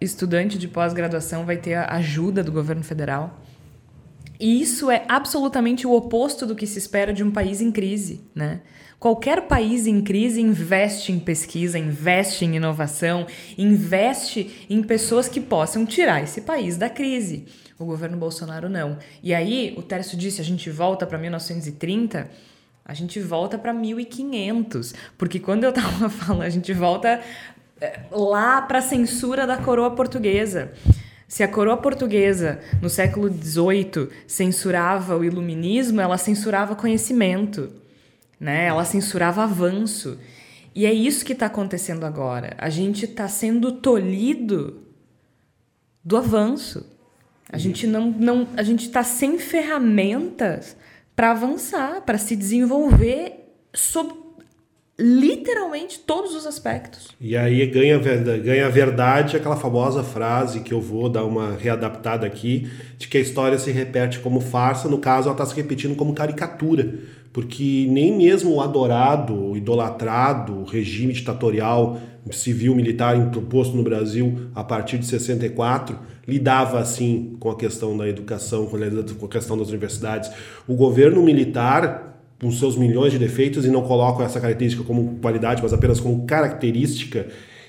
estudante de pós-graduação vai ter a ajuda do governo federal. E isso é absolutamente o oposto do que se espera de um país em crise, né? Qualquer país em crise investe em pesquisa, investe em inovação, investe em pessoas que possam tirar esse país da crise. O governo Bolsonaro não. E aí, o Tércio disse: a gente volta para 1930. A gente volta para 1500, porque quando eu estava falando, a gente volta eh, lá para a censura da coroa portuguesa. Se a coroa portuguesa, no século XVIII, censurava o iluminismo, ela censurava conhecimento né? Ela censurava avanço. E é isso que está acontecendo agora. A gente está sendo tolhido do avanço. A gente não, não, a gente está sem ferramentas para avançar, para se desenvolver sob literalmente todos os aspectos. E aí ganha, ganha verdade aquela famosa frase que eu vou dar uma readaptada aqui, de que a história se repete como farsa, no caso ela está se repetindo como caricatura porque nem mesmo o adorado, idolatrado regime ditatorial civil militar imposto no Brasil a partir de 64 lidava assim com a questão da educação, com a questão das universidades. O governo militar, com seus milhões de defeitos, e não coloco essa característica como qualidade, mas apenas como característica,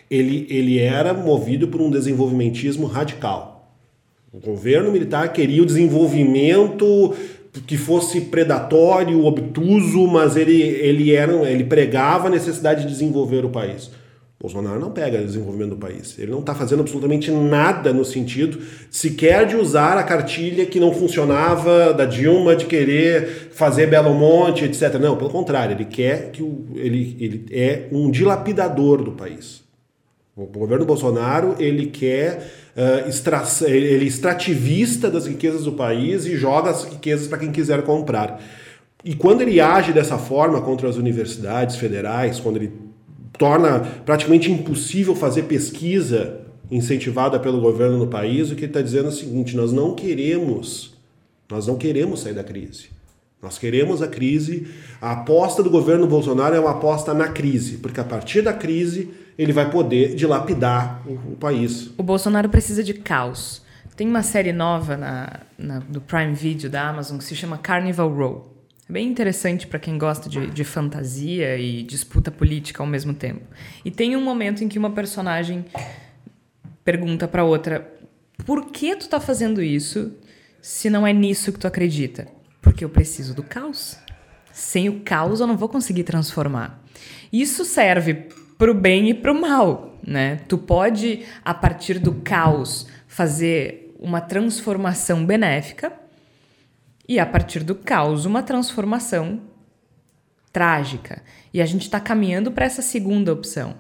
ele, ele era movido por um desenvolvimentismo radical. O governo militar queria o desenvolvimento que fosse predatório, obtuso, mas ele, ele, era, ele pregava a necessidade de desenvolver o país. Bolsonaro não pega o desenvolvimento do país. Ele não está fazendo absolutamente nada no sentido sequer de usar a cartilha que não funcionava da Dilma, de querer fazer Belo Monte, etc. Não, pelo contrário, ele quer que o, ele, ele é um dilapidador do país. O governo Bolsonaro ele quer extra, ele é extrativista das riquezas do país e joga as riquezas para quem quiser comprar. E quando ele age dessa forma contra as universidades federais, quando ele torna praticamente impossível fazer pesquisa incentivada pelo governo no país, o que está dizendo é o seguinte: nós não queremos, nós não queremos sair da crise. Nós queremos a crise. A aposta do governo Bolsonaro é uma aposta na crise, porque a partir da crise ele vai poder dilapidar o, o país. O Bolsonaro precisa de caos. Tem uma série nova na, na, do Prime Video da Amazon que se chama Carnival Row. É bem interessante para quem gosta de, de fantasia e disputa política ao mesmo tempo. E tem um momento em que uma personagem pergunta para outra: por que tu tá fazendo isso se não é nisso que tu acredita? Porque eu preciso do caos. Sem o caos eu não vou conseguir transformar. Isso serve para o bem e para o mal, né? Tu pode a partir do caos fazer uma transformação benéfica e a partir do caos uma transformação trágica. E a gente está caminhando para essa segunda opção,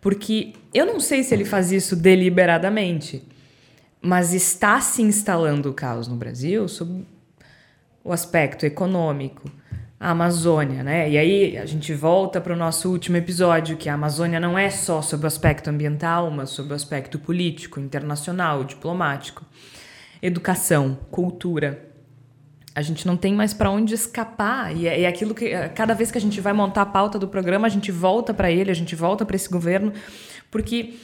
porque eu não sei se ele faz isso deliberadamente, mas está se instalando o caos no Brasil sob o aspecto econômico, a Amazônia, né? E aí a gente volta para o nosso último episódio, que a Amazônia não é só sobre o aspecto ambiental, mas sobre o aspecto político, internacional, diplomático, educação, cultura. A gente não tem mais para onde escapar. E é, é, aquilo que, cada vez que a gente vai montar a pauta do programa, a gente volta para ele, a gente volta para esse governo, porque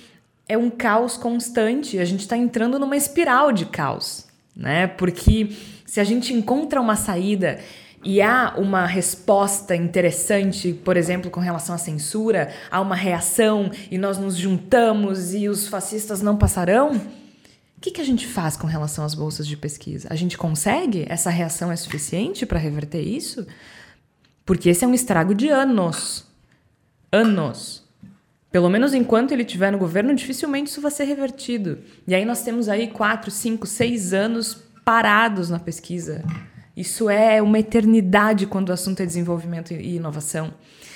é um caos constante. A gente está entrando numa espiral de caos, né? Porque se a gente encontra uma saída e há uma resposta interessante, por exemplo, com relação à censura, há uma reação e nós nos juntamos e os fascistas não passarão, o que, que a gente faz com relação às bolsas de pesquisa? A gente consegue? Essa reação é suficiente para reverter isso? Porque esse é um estrago de anos. Anos. Pelo menos enquanto ele estiver no governo, dificilmente isso vai ser revertido. E aí nós temos aí quatro, cinco, seis anos parados na pesquisa. Isso é uma eternidade quando o assunto é desenvolvimento e inovação.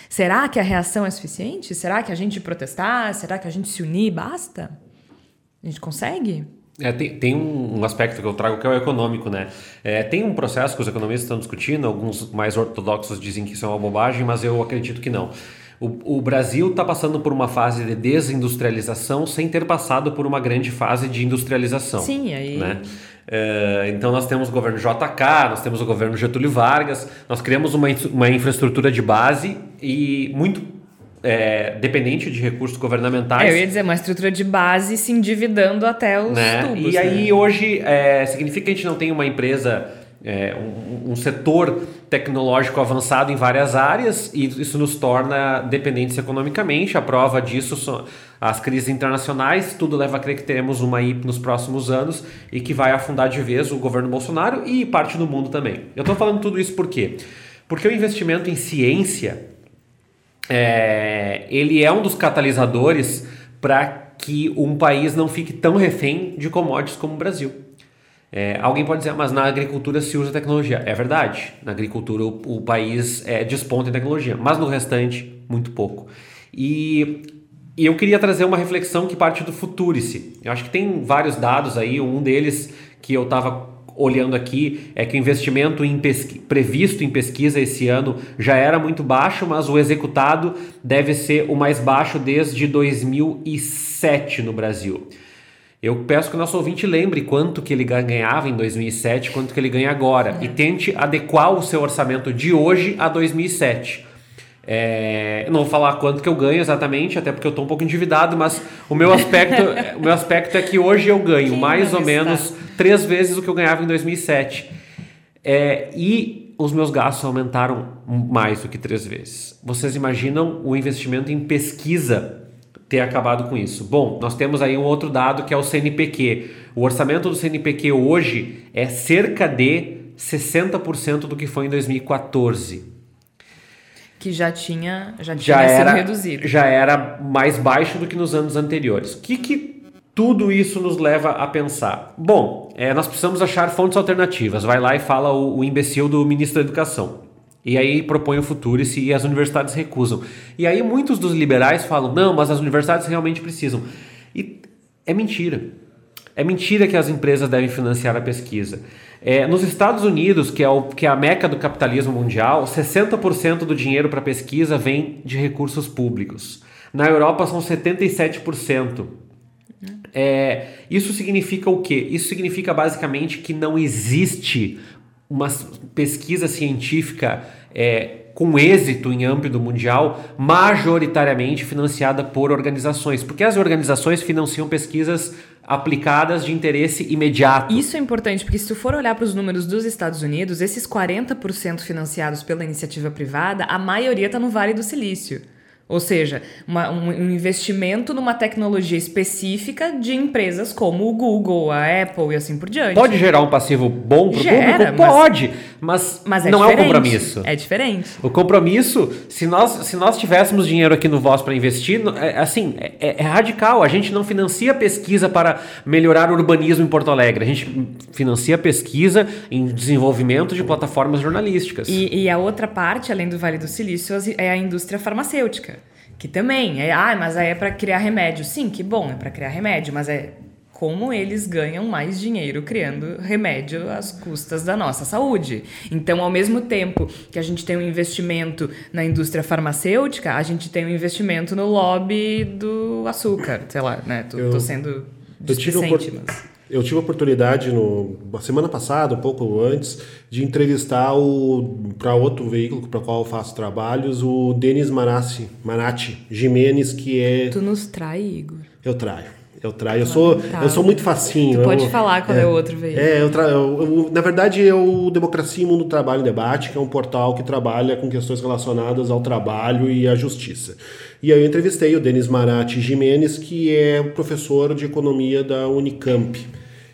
Será que a reação é suficiente? Será que a gente protestar? Será que a gente se unir basta? A gente consegue? É, tem, tem um, aspecto que eu trago que é o econômico, né? É, tem um processo que os economistas estão discutindo, alguns mais ortodoxos dizem que isso é uma bobagem, mas eu acredito que não. O, o Brasil está passando por uma fase de desindustrialização sem ter passado por uma grande fase de industrialização. Sim, aí. Né? É, então nós temos o governo JK, nós temos o governo Getúlio Vargas, nós criamos uma, uma infraestrutura de base e muito é, dependente de recursos governamentais. É, eu ia dizer, uma estrutura de base se endividando até os né? tubos. E aí né? hoje é, significa que a gente não tem uma empresa é, um, um, setor tecnológico avançado em várias áreas e isso nos torna dependentes economicamente. A prova disso são as crises internacionais. Tudo leva a crer que teremos uma aí nos próximos anos e que vai afundar de vez o governo Bolsonaro e parte do mundo também. Eu estou falando tudo isso por quê? Porque o investimento em ciência é, ele é um dos catalisadores para que um país não fique tão refém de commodities como o Brasil. É, alguém pode dizer, mas na agricultura se usa tecnologia. É verdade, na agricultura o, o país é, desponta em tecnologia, mas no restante, muito pouco. E, e eu queria trazer uma reflexão que parte do Futurice. Eu acho que tem vários dados aí, um deles que eu estava olhando aqui é que o investimento em previsto em pesquisa esse ano já era muito baixo, mas o executado deve ser o mais baixo desde 2007 no Brasil. Eu peço que o nosso ouvinte lembre quanto que ele ganhava em 2007, quanto que ele ganha agora e tente adequar o seu orçamento de hoje a 2007. É, não vou falar quanto que eu ganho exatamente, até porque eu estou um pouco endividado, mas o meu aspecto, o meu aspecto é que hoje eu ganho Quem mais ou menos três vezes o que eu ganhava em 2007. É, e os meus gastos aumentaram mais do que três vezes. Vocês imaginam o investimento em pesquisa ter acabado com isso. Bom, nós temos aí um outro dado que é o CNPq. O orçamento do CNPq hoje é cerca de 60% do que foi em 2014. Que já tinha, já tinha já era, reduzido. Já era mais baixo do que nos anos anteriores. O que, que tudo isso nos leva a pensar? Bom, é, nós precisamos achar fontes alternativas. Vai lá e fala o, o imbecil do ministro da Educação. E aí propõe o Futurice e as universidades recusam. E aí muitos dos liberais falam: não, mas as universidades realmente precisam. E é mentira. É mentira que as empresas devem financiar a pesquisa. É, nos Estados Unidos, que é, o, que é a meca do capitalismo mundial, 60% do dinheiro para pesquisa vem de recursos públicos. Na Europa são 77%. É, isso significa o quê? Isso significa basicamente que não existe uma pesquisa científica é, com êxito em âmbito mundial, majoritariamente financiada por organizações, porque as organizações financiam pesquisas aplicadas de interesse imediato. Isso é importante, porque se tu for olhar para os números dos Estados Unidos, esses 40% financiados pela iniciativa privada, a maioria está no Vale do Silício. Ou seja, uma, um, investimento numa tecnologia específica de empresas como o Google, a Apple e assim por diante. Pode gerar um passivo bom para o público? Pode, mas, mas é não diferente. é um compromisso. É diferente. O compromisso, se nós, se nós tivéssemos dinheiro aqui no Voz para investir, é, assim, é, é, radical. A gente não financia pesquisa para melhorar o urbanismo em Porto Alegre. A gente financia pesquisa em desenvolvimento de plataformas jornalísticas. E, e a outra parte, além do Vale do Silício, é a indústria farmacêutica. Que também é, ah, mas aí é para criar remédio. Sim, que bom, é para criar remédio, mas é como eles ganham mais dinheiro criando remédio às custas da nossa saúde. Então, ao mesmo tempo que a gente tem um investimento na indústria farmacêutica, a gente tem um investimento no lobby do açúcar, sei lá, né? Tô, eu, tô sendo displicente, mas... Eu tive a oportunidade no semana passada, um pouco antes, de entrevistar o para outro veículo para o qual eu faço trabalhos, o Denis Marassi, Marati Jimenez, que é Tu nos trai, Igor. Eu traio. Eu traio. Eu sou, eu sou muito facinho. Tu pode falar qual é, é o outro veículo. É, eu, tra... Eu, eu, na verdade é o Democracia e Mundo Trabalho e Debate, que é um portal que trabalha com questões relacionadas ao trabalho e à justiça. E aí eu entrevistei o Denis Marati Jimenez, que é professor de economia da Unicamp.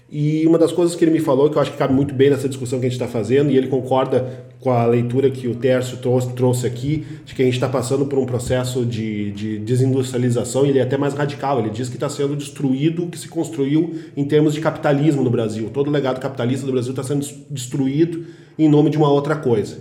E uma das coisas que ele me falou, que eu acho que cabe muito bem nessa discussão que a gente está fazendo, e ele concorda com a leitura que o Tércio trouxe, trouxe aqui, de que a gente está passando por um processo de, de desindustrialização, ele é até mais radical. Ele diz que está sendo destruído o que se construiu em termos de capitalismo no Brasil. Todo o legado capitalista do Brasil está sendo destruído em nome de uma outra coisa.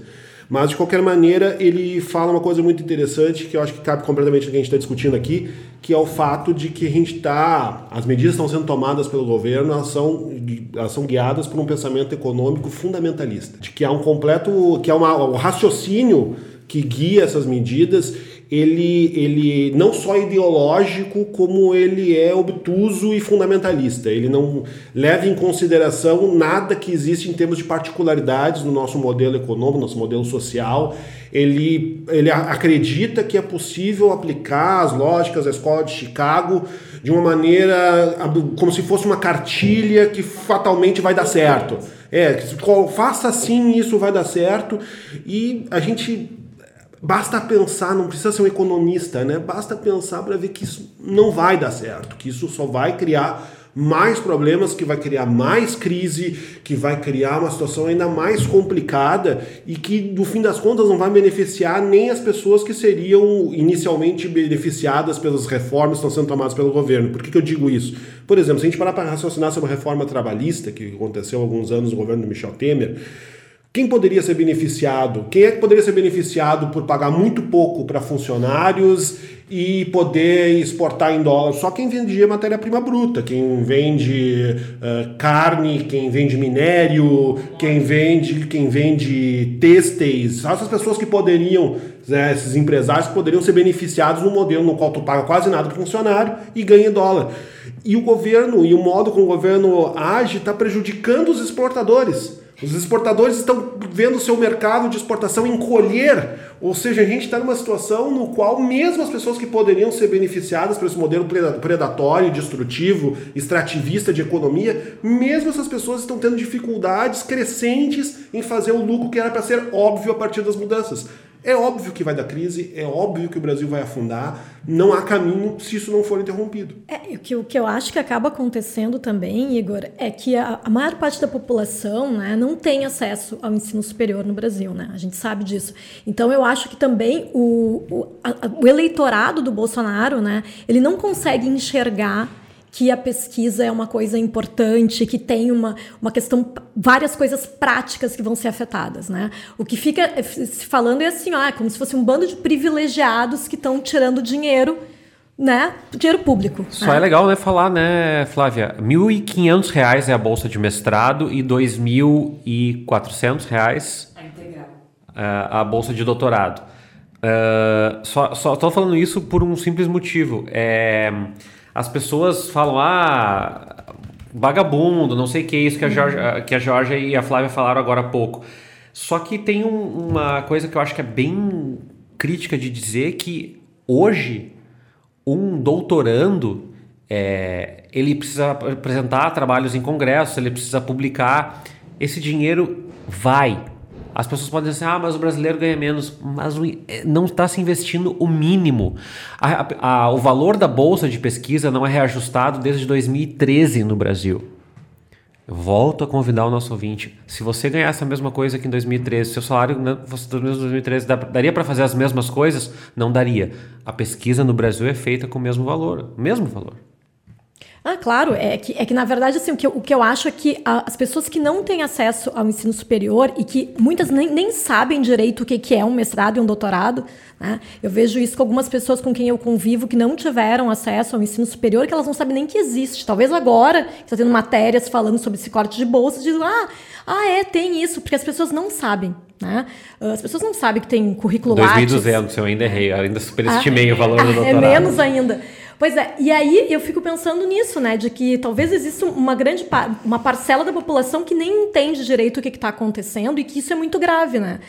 Mas, de qualquer maneira, ele fala uma coisa muito interessante que eu acho que cabe completamente no que a gente está discutindo aqui, que é o fato de que a gente está. As medidas estão sendo tomadas pelo governo, elas são, elas são guiadas por um pensamento econômico fundamentalista. De que há um completo. que há uma, um raciocínio que guia essas medidas ele, ele não só ideológico, como ele é obtuso e fundamentalista. Ele não leva em consideração nada que existe em termos de particularidades no nosso modelo econômico, nosso modelo social. Ele, ele acredita que é possível aplicar as lógicas da escola de Chicago de uma maneira como se fosse uma cartilha que fatalmente vai dar certo. É, faça assim, isso vai dar certo. E a gente Basta pensar, não precisa ser um economista, né? Basta pensar para ver que isso não vai dar certo, que isso só vai criar mais problemas, que vai criar mais crise, que vai criar uma situação ainda mais complicada e que, no fim das contas, não vai beneficiar nem as pessoas que seriam inicialmente beneficiadas pelas reformas que estão sendo tomadas pelo governo. Por que, que eu digo isso? Por exemplo, se a gente parar para raciocinar sobre a reforma trabalhista, que aconteceu há alguns anos no governo do Michel Temer, quem poderia ser beneficiado? Quem é que poderia ser beneficiado por pagar muito pouco para funcionários e poder exportar em dólar? Só quem vendia matéria-prima bruta, quem vende uh, carne, quem vende minério, quem vende, quem vende têxteis, essas pessoas que poderiam, né, esses empresários que poderiam ser beneficiados no modelo no qual tu paga quase nada para funcionário e ganha dólar. E o governo e o modo como o governo age está prejudicando os exportadores. Os exportadores estão vendo o seu mercado de exportação encolher, ou seja, a gente está numa situação no qual mesmo as pessoas que poderiam ser beneficiadas por esse modelo predatório, destrutivo, extrativista de economia, mesmo essas pessoas estão tendo dificuldades crescentes em fazer o lucro que era para ser óbvio a partir das mudanças. É óbvio que vai dar crise, é óbvio que o Brasil vai afundar, não há caminho se isso não for interrompido. É, o, que, o que eu acho que acaba acontecendo também, Igor, é que a, a maior parte da população né, não tem acesso ao ensino superior no Brasil, né? A gente sabe disso. Então eu acho que também o, o, a, o eleitorado do Bolsonaro, né, ele não consegue enxergar que a pesquisa é uma coisa importante, que tem uma, uma questão, várias coisas práticas que vão ser afetadas, né? O que fica se falando é assim, ó, é como se fosse um bando de privilegiados que estão tirando dinheiro, né? Dinheiro público. Só né? é legal, né, falar, né, Flávia? R$ 1.500 é a bolsa de mestrado e R$ 2.400 é integral. a bolsa de doutorado. Uh, só estou falando isso por um simples motivo. É as pessoas falam, ah, vagabundo, não sei o que, isso que a, Jorge, uhum. que a Georgia e a Flávia falaram agora há pouco. Só que tem um, uma coisa que eu acho que é bem crítica de dizer que hoje um doutorando é, ele precisa apresentar trabalhos em congressos, ele precisa publicar. Esse dinheiro vai. As pessoas podem dizer assim, ah, mas o brasileiro ganha menos, mas é, não está se investindo o mínimo. A, a, o valor da bolsa de pesquisa não é reajustado desde 2013 no Brasil. Volto a convidar o nosso ouvinte. Se você ganhasse a mesma coisa que em 2013, seu salário fosse do mesmo 2013, daria para fazer as mesmas coisas? Não daria. A pesquisa no Brasil é feita com o mesmo valor, mesmo valor. Ah, claro, é que, é que na verdade assim, o, que eu, o que eu acho é que a, as pessoas que não têm acesso ao ensino superior e que muitas nem, nem sabem direito o que, que é um mestrado e um doutorado, né? eu vejo isso com algumas pessoas com quem eu convivo que não tiveram acesso ao ensino superior, que elas não sabem nem que existe. Talvez agora, que está tendo matérias falando sobre esse corte de bolsa, dizem, ah, ah, é, tem isso, porque as pessoas não sabem. Né? As pessoas não sabem que tem currículo 2.200, eu ainda errei, ainda superestimei ah, o valor do doutorado. É menos ainda. Pois é, e aí eu fico pensando nisso, né? De que talvez exista uma grande par uma parcela da população que nem entende direito o que está acontecendo e que isso é muito grave, né?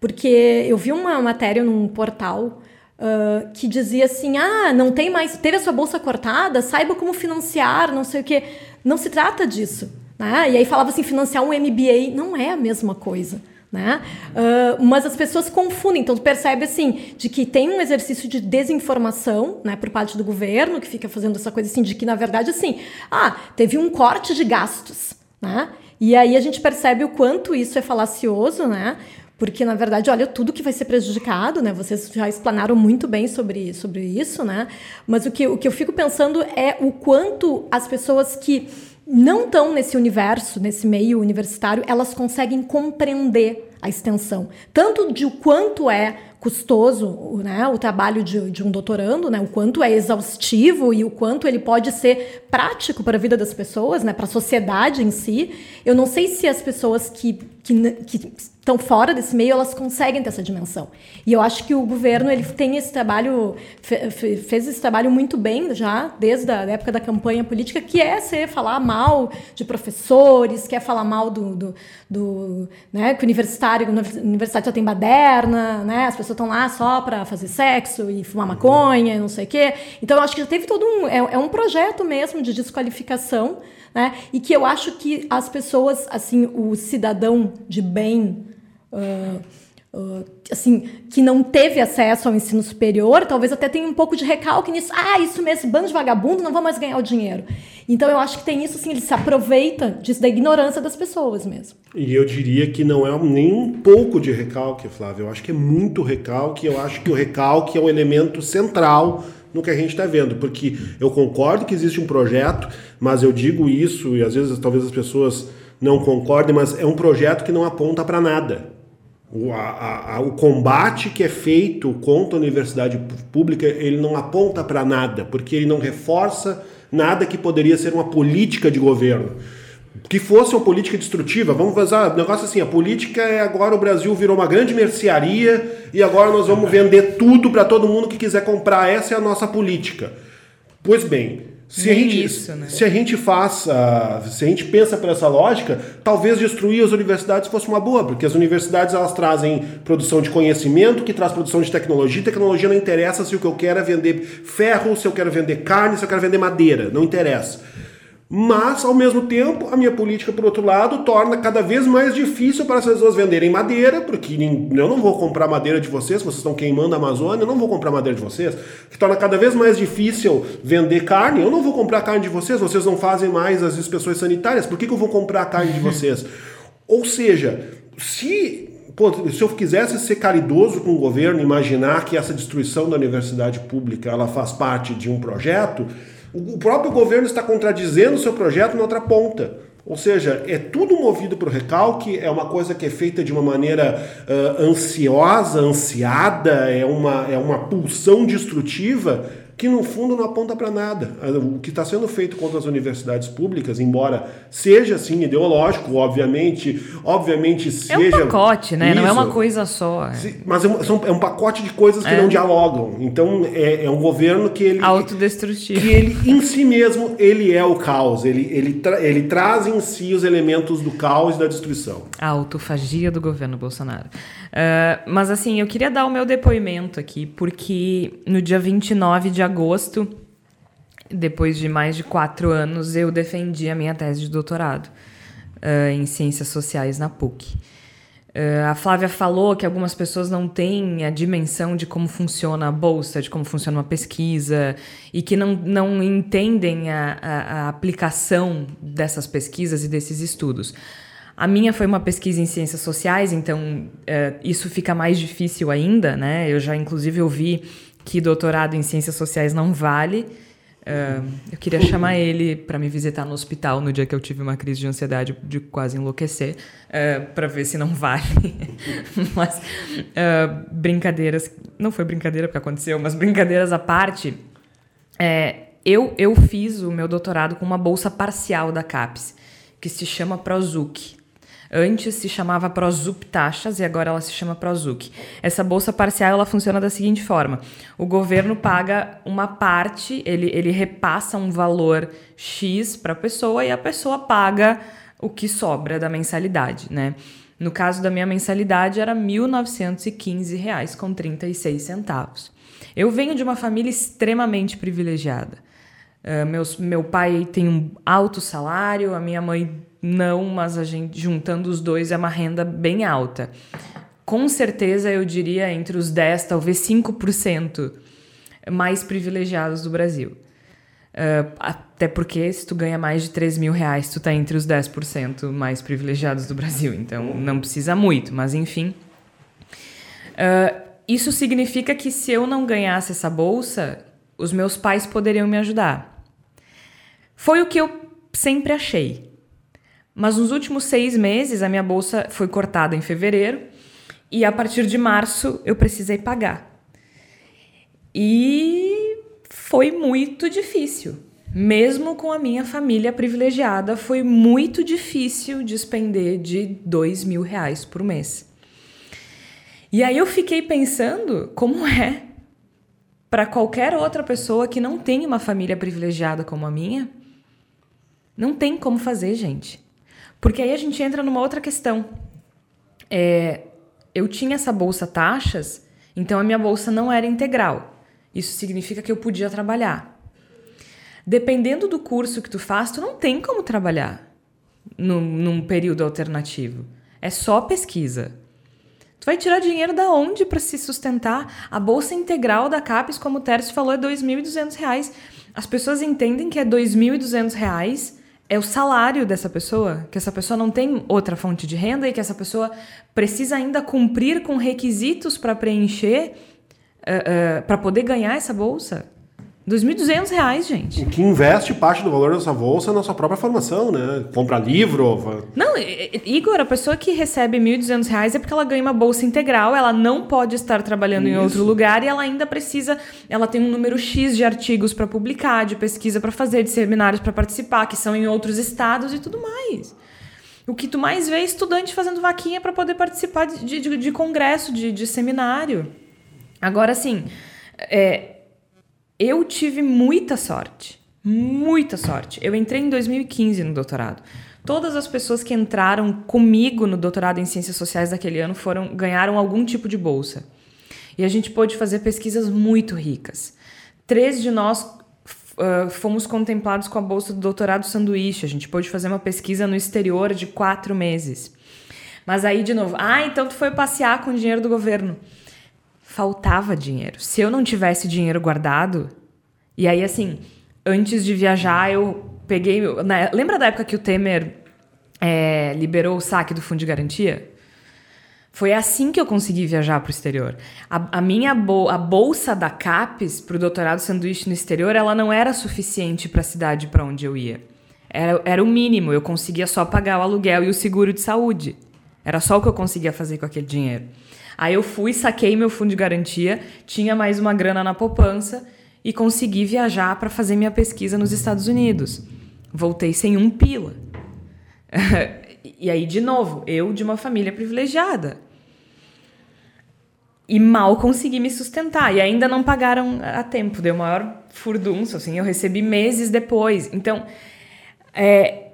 Porque eu vi uma matéria num portal uh, que dizia assim: ah, não tem mais, teve a sua bolsa cortada, saiba como financiar, não sei o quê. Não se trata disso. Né? E aí falava assim: financiar um MBA não é a mesma coisa. Né? Uh, mas as pessoas confundem, então percebe assim de que tem um exercício de desinformação, né, por parte do governo que fica fazendo essa coisa assim de que na verdade assim, ah, teve um corte de gastos, né? E aí a gente percebe o quanto isso é falacioso, né? Porque na verdade, olha, tudo que vai ser prejudicado, né? Vocês já explanaram muito bem sobre, sobre isso, né? Mas o que, o que eu fico pensando é o quanto as pessoas que não estão nesse universo, nesse meio universitário, elas conseguem compreender a extensão, tanto de o quanto é custoso né, o trabalho de, de, um doutorando, né, o quanto é exaustivo e o quanto ele pode ser prático para a vida das pessoas, né, para a sociedade em si. Eu não sei se as pessoas que, que, que estão fora desse meio, elas conseguem ter essa dimensão. E eu acho que o governo ele tem esse trabalho, fez esse trabalho muito bem já, desde a época da campanha política, que é ser falar mal de professores, quer falar mal do, do, do né, que o universitário, universidade tem baderna, né, as pessoas estão lá só para fazer sexo e fumar maconha, não sei o quê. Então eu acho que já teve todo um, é, é um projeto mesmo de desqualificação, né, e que eu acho que as pessoas, assim, o cidadão de bem uh, assim, que não teve acesso ao ensino superior, talvez até tenha um pouco de recalque nisso. Ah, isso mesmo, esse bando de vagabundo não vai mais ganhar o dinheiro. Então eu acho que tem isso, assim, ele se aproveita disso, da ignorância das pessoas mesmo. E eu diria que não é nem um pouco de recalque, Flávio. Eu acho que é muito recalque. Eu acho que o recalque é um elemento central no que a gente está vendo, porque eu concordo que existe um projeto, mas eu digo isso e às vezes talvez as pessoas não concordem, mas é um projeto que não aponta para nada. O, a, a, o combate que é feito contra a universidade pública, ele não aponta para nada, porque ele não reforça nada que poderia ser uma política de governo. Que fosse uma política destrutiva, vamos fazer um negócio assim: a política é agora o Brasil virou uma grande mercearia e agora nós vamos vender tudo para todo mundo que quiser comprar. Essa é a nossa política. Pois bem, se a, gente, isso, né? se a gente uh, se a gente pensa por essa lógica, talvez destruir as universidades fosse uma boa, porque as universidades elas trazem produção de conhecimento, que traz produção de tecnologia. Tecnologia não interessa se o que eu quero é vender ferro, se eu quero vender carne, se eu quero vender madeira, não interessa. Mas, ao mesmo tempo, a minha política, por outro lado, torna cada vez mais difícil para as pessoas venderem madeira, porque eu não vou comprar madeira de vocês, vocês estão queimando a Amazônia, eu não vou comprar madeira de vocês. Que torna cada vez mais difícil vender carne, eu não vou comprar carne de vocês, vocês não fazem mais as inspeções sanitárias, por que, que eu vou comprar a carne de vocês? Ou seja, se Pô, se eu quisesse ser caridoso com o governo, imaginar que essa destruição da universidade pública ela faz parte de um projeto, o próprio governo está contradizendo o seu projeto na outra ponta. Ou seja, é tudo movido para o recalque, é uma coisa que é feita de uma maneira uh, ansiosa, ansiada, é uma, é uma pulsão destrutiva que no fundo não aponta para nada. O que está sendo feito contra as universidades públicas, embora seja assim ideológico, obviamente, obviamente seja. É um pacote, né? Isso, não é uma coisa só. É. Mas é um, é um, pacote de coisas que é. não dialogam. Então é, é, um governo que ele. Autodestrutivo. Que ele, em si mesmo, ele é o caos. Ele, ele, tra ele traz em si os elementos do caos e da destruição. A autofagia do governo Bolsonaro. Uh, mas assim, eu queria dar o meu depoimento aqui, porque no dia 29 de agosto, depois de mais de quatro anos, eu defendi a minha tese de doutorado uh, em Ciências Sociais na PUC. Uh, a Flávia falou que algumas pessoas não têm a dimensão de como funciona a bolsa, de como funciona uma pesquisa, e que não, não entendem a, a, a aplicação dessas pesquisas e desses estudos. A minha foi uma pesquisa em ciências sociais, então uh, isso fica mais difícil ainda, né? Eu já, inclusive, ouvi que doutorado em ciências sociais não vale. Uh, eu queria chamar ele para me visitar no hospital no dia que eu tive uma crise de ansiedade de quase enlouquecer, uh, eh, para ver se não vale. mas uh, brincadeiras, não foi brincadeira porque aconteceu, mas brincadeiras à parte, é, eu, eu fiz o meu doutorado com uma bolsa parcial da CAPES, que se chama Prozuc. Antes se chamava Prozup Taxas e agora ela se chama Prozuc. Essa bolsa parcial ela funciona da seguinte forma: o governo paga uma parte, ele, ele repassa um valor X para a pessoa e a pessoa paga o que sobra da mensalidade, né? No caso da minha mensalidade era R$ 1.915,36. Eu venho de uma família extremamente privilegiada. Uh, meus, meu pai tem um alto salário, a minha mãe não, mas a gente juntando os dois é uma renda bem alta. Com certeza eu diria entre os 10, talvez 5% mais privilegiados do Brasil. Uh, até porque se tu ganha mais de 3 mil reais, tu tá entre os 10% mais privilegiados do Brasil. Então não precisa muito, mas enfim. Uh, isso significa que se eu não ganhasse essa bolsa, os meus pais poderiam me ajudar. Foi o que eu sempre achei. Mas nos últimos seis meses, a minha bolsa foi cortada em fevereiro e a partir de março eu precisei pagar. E foi muito difícil. Mesmo com a minha família privilegiada, foi muito difícil despender de dois mil reais por mês. E aí eu fiquei pensando como é para qualquer outra pessoa que não tem uma família privilegiada como a minha. Não tem como fazer, gente. Porque aí a gente entra numa outra questão. É, eu tinha essa bolsa taxas, então a minha bolsa não era integral. Isso significa que eu podia trabalhar. Dependendo do curso que tu faz, tu não tem como trabalhar num, num período alternativo. É só pesquisa. Tu vai tirar dinheiro da onde para se sustentar? A bolsa integral da CAPES, como o Tércio falou, é R$ 2.200. As pessoas entendem que é R$ 2.200 é o salário dessa pessoa, que essa pessoa não tem outra fonte de renda e que essa pessoa precisa ainda cumprir com requisitos para preencher, uh, uh, para poder ganhar essa bolsa. R$ 2.200, gente. Que investe parte do valor dessa bolsa na sua própria formação, né? Compra livro. Não, Igor, a pessoa que recebe R$ 1.200 é porque ela ganha uma bolsa integral, ela não pode estar trabalhando Isso. em outro lugar e ela ainda precisa. Ela tem um número X de artigos para publicar, de pesquisa para fazer, de seminários para participar, que são em outros estados e tudo mais. O que tu mais vê é estudante fazendo vaquinha para poder participar de, de, de congresso, de, de seminário. Agora, assim. É, eu tive muita sorte. Muita sorte. Eu entrei em 2015 no doutorado. Todas as pessoas que entraram comigo no doutorado em Ciências Sociais daquele ano foram ganharam algum tipo de bolsa. E a gente pôde fazer pesquisas muito ricas. Três de nós uh, fomos contemplados com a bolsa do doutorado sanduíche. A gente pôde fazer uma pesquisa no exterior de quatro meses. Mas aí, de novo, ah, então tu foi passear com o dinheiro do governo faltava dinheiro. Se eu não tivesse dinheiro guardado, e aí assim, antes de viajar eu peguei, né, lembra da época que o Temer é, liberou o saque do fundo de garantia? Foi assim que eu consegui viajar para o exterior. A, a minha a bolsa da CAPES para o doutorado sanduíche no exterior, ela não era suficiente para a cidade para onde eu ia. Era, era o mínimo, eu conseguia só pagar o aluguel e o seguro de saúde. Era só o que eu conseguia fazer com aquele dinheiro. Aí eu fui, saquei meu fundo de garantia, tinha mais uma grana na poupança e consegui viajar para fazer minha pesquisa nos Estados Unidos. Voltei sem um pila. e aí, de novo, eu de uma família privilegiada. E mal consegui me sustentar. E ainda não pagaram a tempo. Deu maior furdunço, assim. Eu recebi meses depois. Então, é,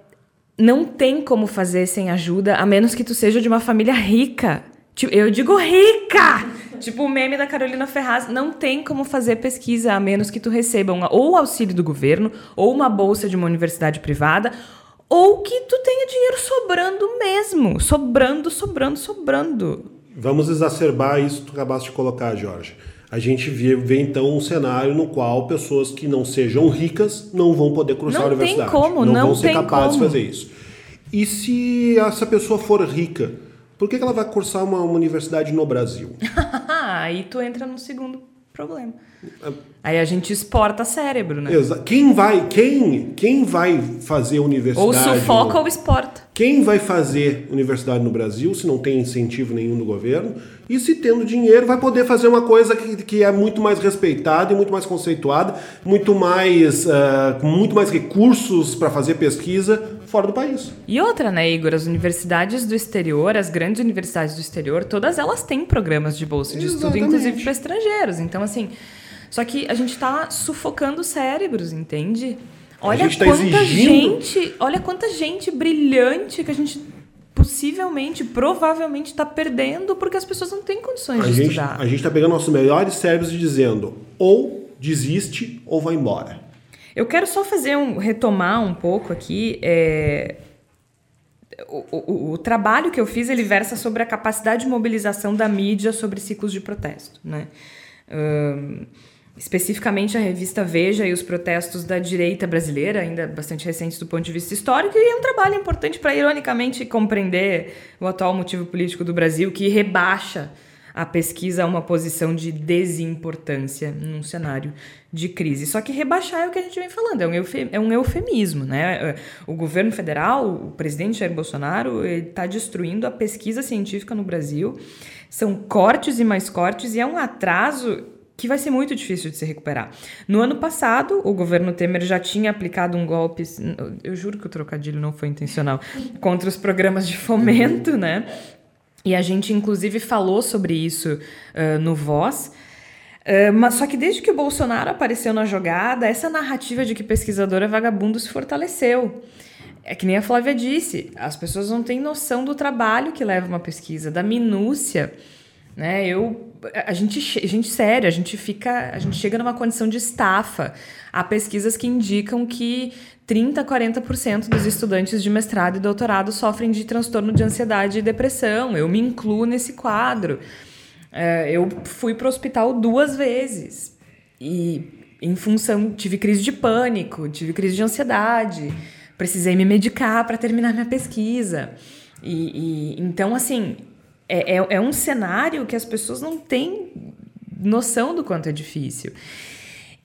não tem como fazer sem ajuda, a menos que tu seja de uma família rica. Tipo, eu digo rica! tipo o meme da Carolina Ferraz. Não tem como fazer pesquisa, a menos que tu receba um, ou auxílio do governo, ou uma bolsa de uma universidade privada, ou que tu tenha dinheiro sobrando mesmo. Sobrando, sobrando, sobrando. Vamos exacerbar isso que tu acabaste de colocar, Jorge. A gente vê, vê, então um cenário no qual pessoas que não sejam ricas não vão poder cruzar não a universidade. Tem como, não, não vão ser capazes de fazer isso. E se essa pessoa for rica, por que ela vai cursar uma, uma universidade no Brasil? Aí tu entra no segundo problema. Aí a gente exporta cérebro, né? Quem vai, quem, quem vai fazer universidade? Ou sufoca ou exporta. Quem vai fazer universidade no Brasil se não tem incentivo nenhum do governo? E se tendo dinheiro, vai poder fazer uma coisa que, que é muito mais respeitada e muito mais conceituada, muito mais, uh, com muito mais recursos para fazer pesquisa fora do país. E outra, né, Igor? As universidades do exterior, as grandes universidades do exterior, todas elas têm programas de bolsa de Exatamente. estudo, inclusive para estrangeiros. Então, assim, só que a gente está sufocando cérebros, entende? Olha tá quanta exigindo... gente, olha quanta gente brilhante que a gente possivelmente, provavelmente está perdendo porque as pessoas não têm condições a de gente, estudar. A gente está pegando nossos melhores cérebros e dizendo ou desiste ou vai embora. Eu quero só fazer um retomar um pouco aqui. É, o, o, o, trabalho que eu fiz ele versa sobre a capacidade de mobilização da mídia sobre ciclos de protesto, né? Um, especificamente a revista Veja e os protestos da direita brasileira, ainda bastante recentes do ponto de vista histórico, e é um trabalho importante para, ironicamente, compreender o atual motivo político do Brasil, que rebaixa a pesquisa a uma posição de desimportância num cenário de crise. Só que rebaixar é o que a gente vem falando, é um, é um eufemismo. Né? O governo federal, o presidente Jair Bolsonaro, está destruindo a pesquisa científica no Brasil. São cortes e mais cortes, e é um atraso que vai ser muito difícil de se recuperar. No ano passado, o governo Temer já tinha aplicado um golpe, eu juro que o trocadilho não foi intencional, contra os programas de fomento, né? E a gente, inclusive, falou sobre isso uh, no Voz. Uh, mas só que desde que o Bolsonaro apareceu na jogada, essa narrativa de que pesquisador é vagabundo se fortaleceu. É que nem a Flávia disse, as pessoas não têm noção do trabalho que leva uma pesquisa, da minúcia. Né? Eu, a gente, a gente sério, a gente fica, a gente chega numa condição de estafa. Há pesquisas que indicam que 30 a 40% dos estudantes de mestrado e doutorado sofrem de transtorno de ansiedade e depressão. Eu me incluo nesse quadro. É, eu fui para o hospital duas vezes e em função tive crise de pânico, tive crise de ansiedade, precisei me medicar para terminar minha pesquisa. E, e então assim é, é, é um cenário que as pessoas não têm noção do quanto é difícil.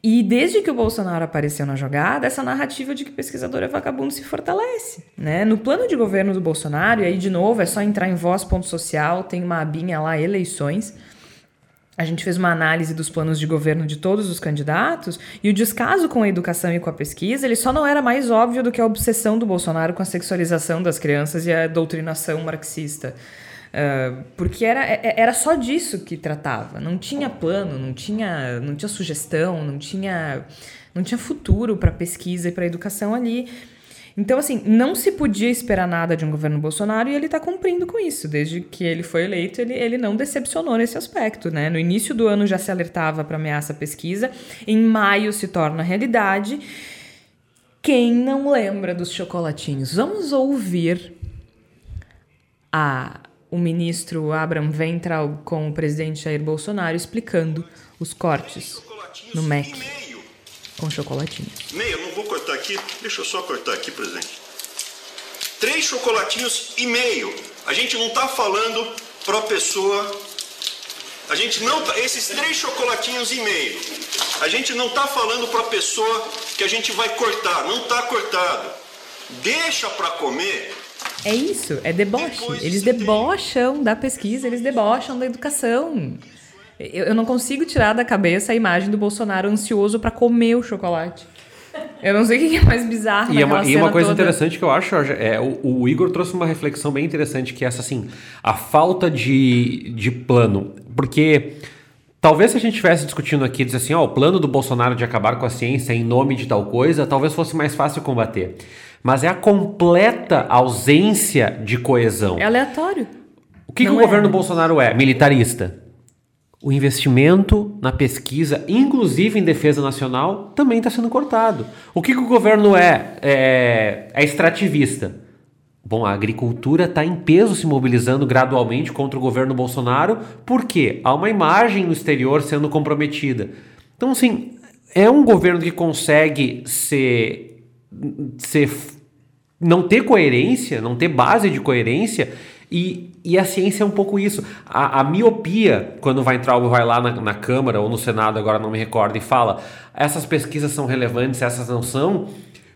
E desde que o Bolsonaro apareceu na jogada, essa narrativa de que pesquisador é vagabundo se fortalece. Né? No plano de governo do Bolsonaro, e aí de novo é só entrar em voz.social, tem uma abinha lá, eleições. A gente fez uma análise dos planos de governo de todos os candidatos e o descaso com a educação e com a pesquisa, ele só não era mais óbvio do que a obsessão do Bolsonaro com a sexualização das crianças e a doutrinação marxista. Uh, porque era, é, é, era só disso que tratava. Não tinha plano, não tinha, não tinha sugestão, não tinha, não tinha futuro para pesquisa e para educação ali. Então, assim, não se podia esperar nada de um governo Bolsonaro e ele está cumprindo com isso. Desde que ele foi eleito, ele, ele não decepcionou nesse aspecto. Né? No início do ano já se alertava para ameaça pesquisa, em maio se torna realidade. Quem não lembra dos chocolatinhos? Vamos ouvir a o ministro Abraham Ventral com o presidente Jair Bolsonaro explicando os cortes no MEC com chocolatinhos. Meio, não vou cortar aqui, deixa eu só cortar aqui, presidente. Três chocolatinhos e meio. A gente não está falando para a pessoa. A gente não tá, esses três chocolatinhos e meio. A gente não está falando para a pessoa que a gente vai cortar. Não está cortado. Deixa para comer é isso, é deboche. Eles debocham da pesquisa, eles debocham da educação. Eu, eu não consigo tirar da cabeça a imagem do Bolsonaro ansioso para comer o chocolate. Eu não sei o que é mais bizarro. E, é uma, e uma coisa toda. interessante que eu acho, é, o, o, Igor trouxe uma reflexão bem interessante, que é essa assim, a falta de, de plano. Porque talvez se a gente estivesse discutindo aqui, diz assim, ó, o plano do Bolsonaro de acabar com a ciência em nome de tal coisa, talvez fosse mais fácil combater. Mas é a completa ausência de coesão. É aleatório. O que, que o é. governo Bolsonaro é? Militarista o investimento na pesquisa, inclusive em defesa nacional, também está sendo cortado. O que, que o governo é? É, é extrativista. Bom, a agricultura está em peso se mobilizando gradualmente contra o governo Bolsonaro, porque há uma imagem no exterior sendo comprometida. Então, assim, é um governo que consegue ser, ser não ter coerência, não ter base de coerência e, e a ciência é um pouco isso. A, a miopia, quando vai entrar ou vai lá na, na, Câmara ou no Senado, agora não me recordo, e fala essas pesquisas são relevantes, essas não são.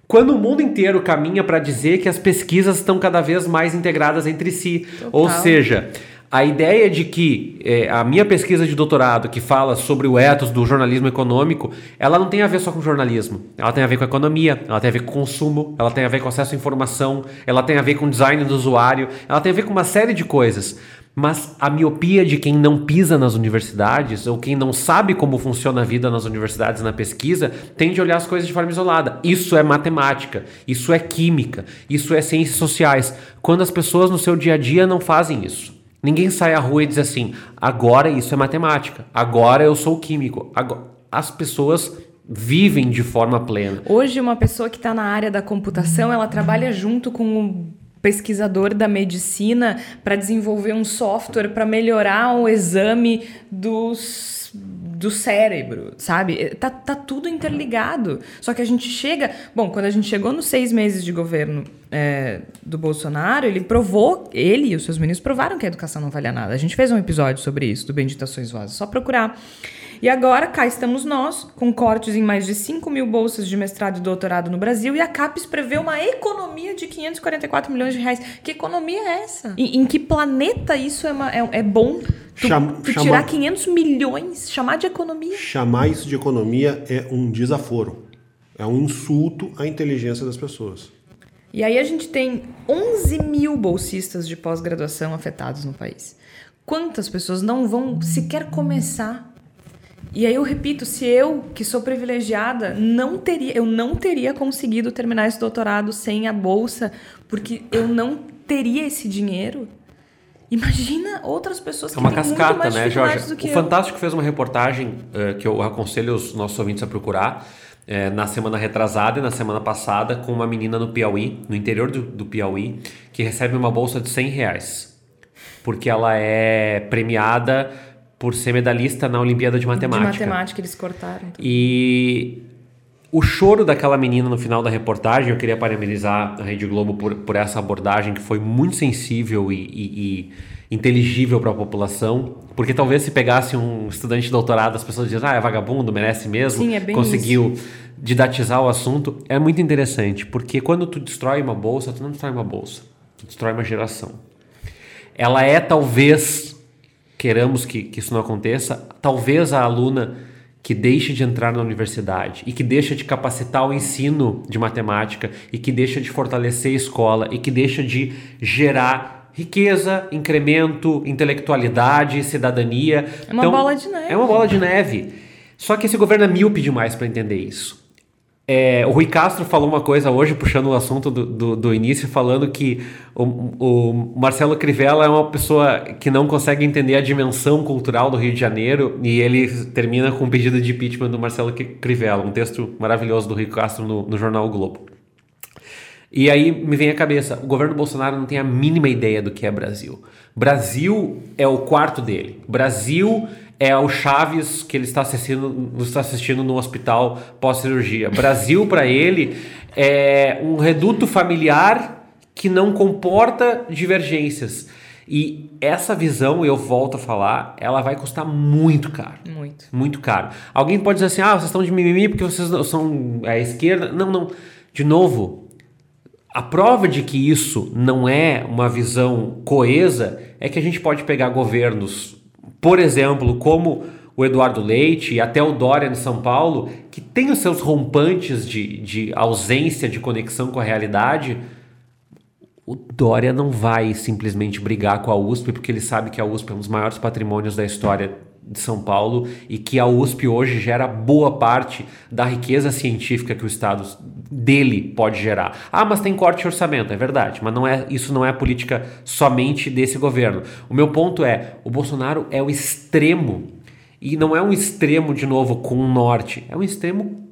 Quando o mundo inteiro caminha para dizer que as pesquisas estão cada vez mais integradas entre si. Total. Ou seja, a ideia de que é, a minha pesquisa de doutorado, que fala sobre o ethos do jornalismo econômico, ela não tem a ver só com jornalismo. Ela tem a ver com economia, ela tem a ver com consumo, ela tem a ver com acesso à informação, ela tem a ver com design do usuário, ela tem a ver com uma série de coisas. Mas a miopia de quem não pisa nas universidades ou quem não sabe como funciona a vida nas universidades na pesquisa tende a olhar as coisas de forma isolada. Isso é matemática, isso é química, isso é ciências sociais. Quando as pessoas no seu dia a dia não fazem isso. Ninguém sai à rua e diz assim: agora isso é matemática, agora eu sou químico. Agora... As pessoas vivem de forma plena. Hoje, uma pessoa que está na área da computação, ela trabalha junto com um pesquisador da medicina para desenvolver um software para melhorar o exame dos do cérebro, sabe? É, tá, tá tudo interligado. Só que a gente chega. Bom, quando a gente chegou nos seis meses de governo é, do Bolsonaro, ele provou, ele e os seus ministros provaram que a educação não valia nada. A gente fez um episódio sobre isso, do Benditações Vozes, só procurar. E agora cá estamos nós, com cortes em mais de 5 mil bolsas de mestrado e doutorado no Brasil, e a CAPES prevê uma economia de 544 milhões de reais. Que economia é essa? Em, em que planeta isso é, uma, é, é bom? Tu, tu tirar chama, 500 milhões, chamar de economia? Chamar isso de economia é um desaforo. É um insulto à inteligência das pessoas. E aí a gente tem 11 mil bolsistas de pós-graduação afetados no país. Quantas pessoas não vão sequer começar e aí eu repito, se eu, que sou privilegiada, não teria, eu não teria conseguido terminar esse doutorado sem a bolsa, porque eu não teria esse dinheiro. Imagina outras pessoas que É uma cascata, né, Jorge? O eu. Fantástico fez uma reportagem uh, que eu aconselho os nossos ouvintes a procurar. É, na semana retrasada e na semana passada com uma menina no Piauí, no interior do, do Piauí, que recebe uma bolsa de 100 reais. Porque ela é premiada por ser medalhista na Olimpíada de Matemática. De matemática eles cortaram. E o choro daquela menina no final da reportagem, eu queria parabenizar a Rede Globo por, por essa abordagem que foi muito sensível e, e, e inteligível para a população, porque talvez se pegasse um estudante de doutorado, as pessoas dizem, ah, é vagabundo, merece mesmo, Sim, é bem conseguiu isso. didatizar o assunto. É muito interessante, porque quando tu destrói uma bolsa, tu não destrói uma bolsa, tu destrói uma geração. Ela é talvez queramos que, que isso não aconteça, talvez a aluna que deixe de entrar na universidade e que deixa de capacitar o ensino de matemática e que deixa de fortalecer a escola e que deixa de gerar riqueza, incremento, intelectualidade, cidadania. É uma então, bola de neve. É uma bola de neve. Só que esse governo é míope demais para entender isso. É, o Rui Castro falou uma coisa hoje, puxando o assunto do, do, do início, falando que o, o, Marcelo Crivella é uma pessoa que não consegue entender a dimensão cultural do Rio de Janeiro e ele termina com um pedido de impeachment do Marcelo Crivella, um texto maravilhoso do Rui Castro no, no jornal o Globo. E aí me vem à cabeça, o governo Bolsonaro não tem a mínima ideia do que é Brasil. Brasil é o quarto dele. Brasil é o Chaves que ele está assistindo, está assistindo no hospital pós-cirurgia. Brasil, para ele, é um reduto familiar que não comporta divergências. E essa visão, eu volto a falar, ela vai custar muito caro. Muito. Muito caro. Alguém pode dizer assim: ah, vocês estão de mimimi porque vocês são a esquerda. Não, não. De novo, a prova de que isso não é uma visão coesa é que a gente pode pegar governos por exemplo, como o Eduardo Leite e até o Dória em São Paulo, que tem os seus rompantes de, de ausência de conexão com a realidade, o Dória não vai simplesmente brigar com a USP, porque ele sabe que a USP é um dos maiores patrimônios da história de São Paulo e que a USP hoje gera boa parte da riqueza científica que o Estado dele pode gerar. Ah, mas tem corte de orçamento, é verdade, mas não é, isso não é política somente desse governo. O meu ponto é, o Bolsonaro é o extremo e não é um extremo de novo com o norte, é um extremo.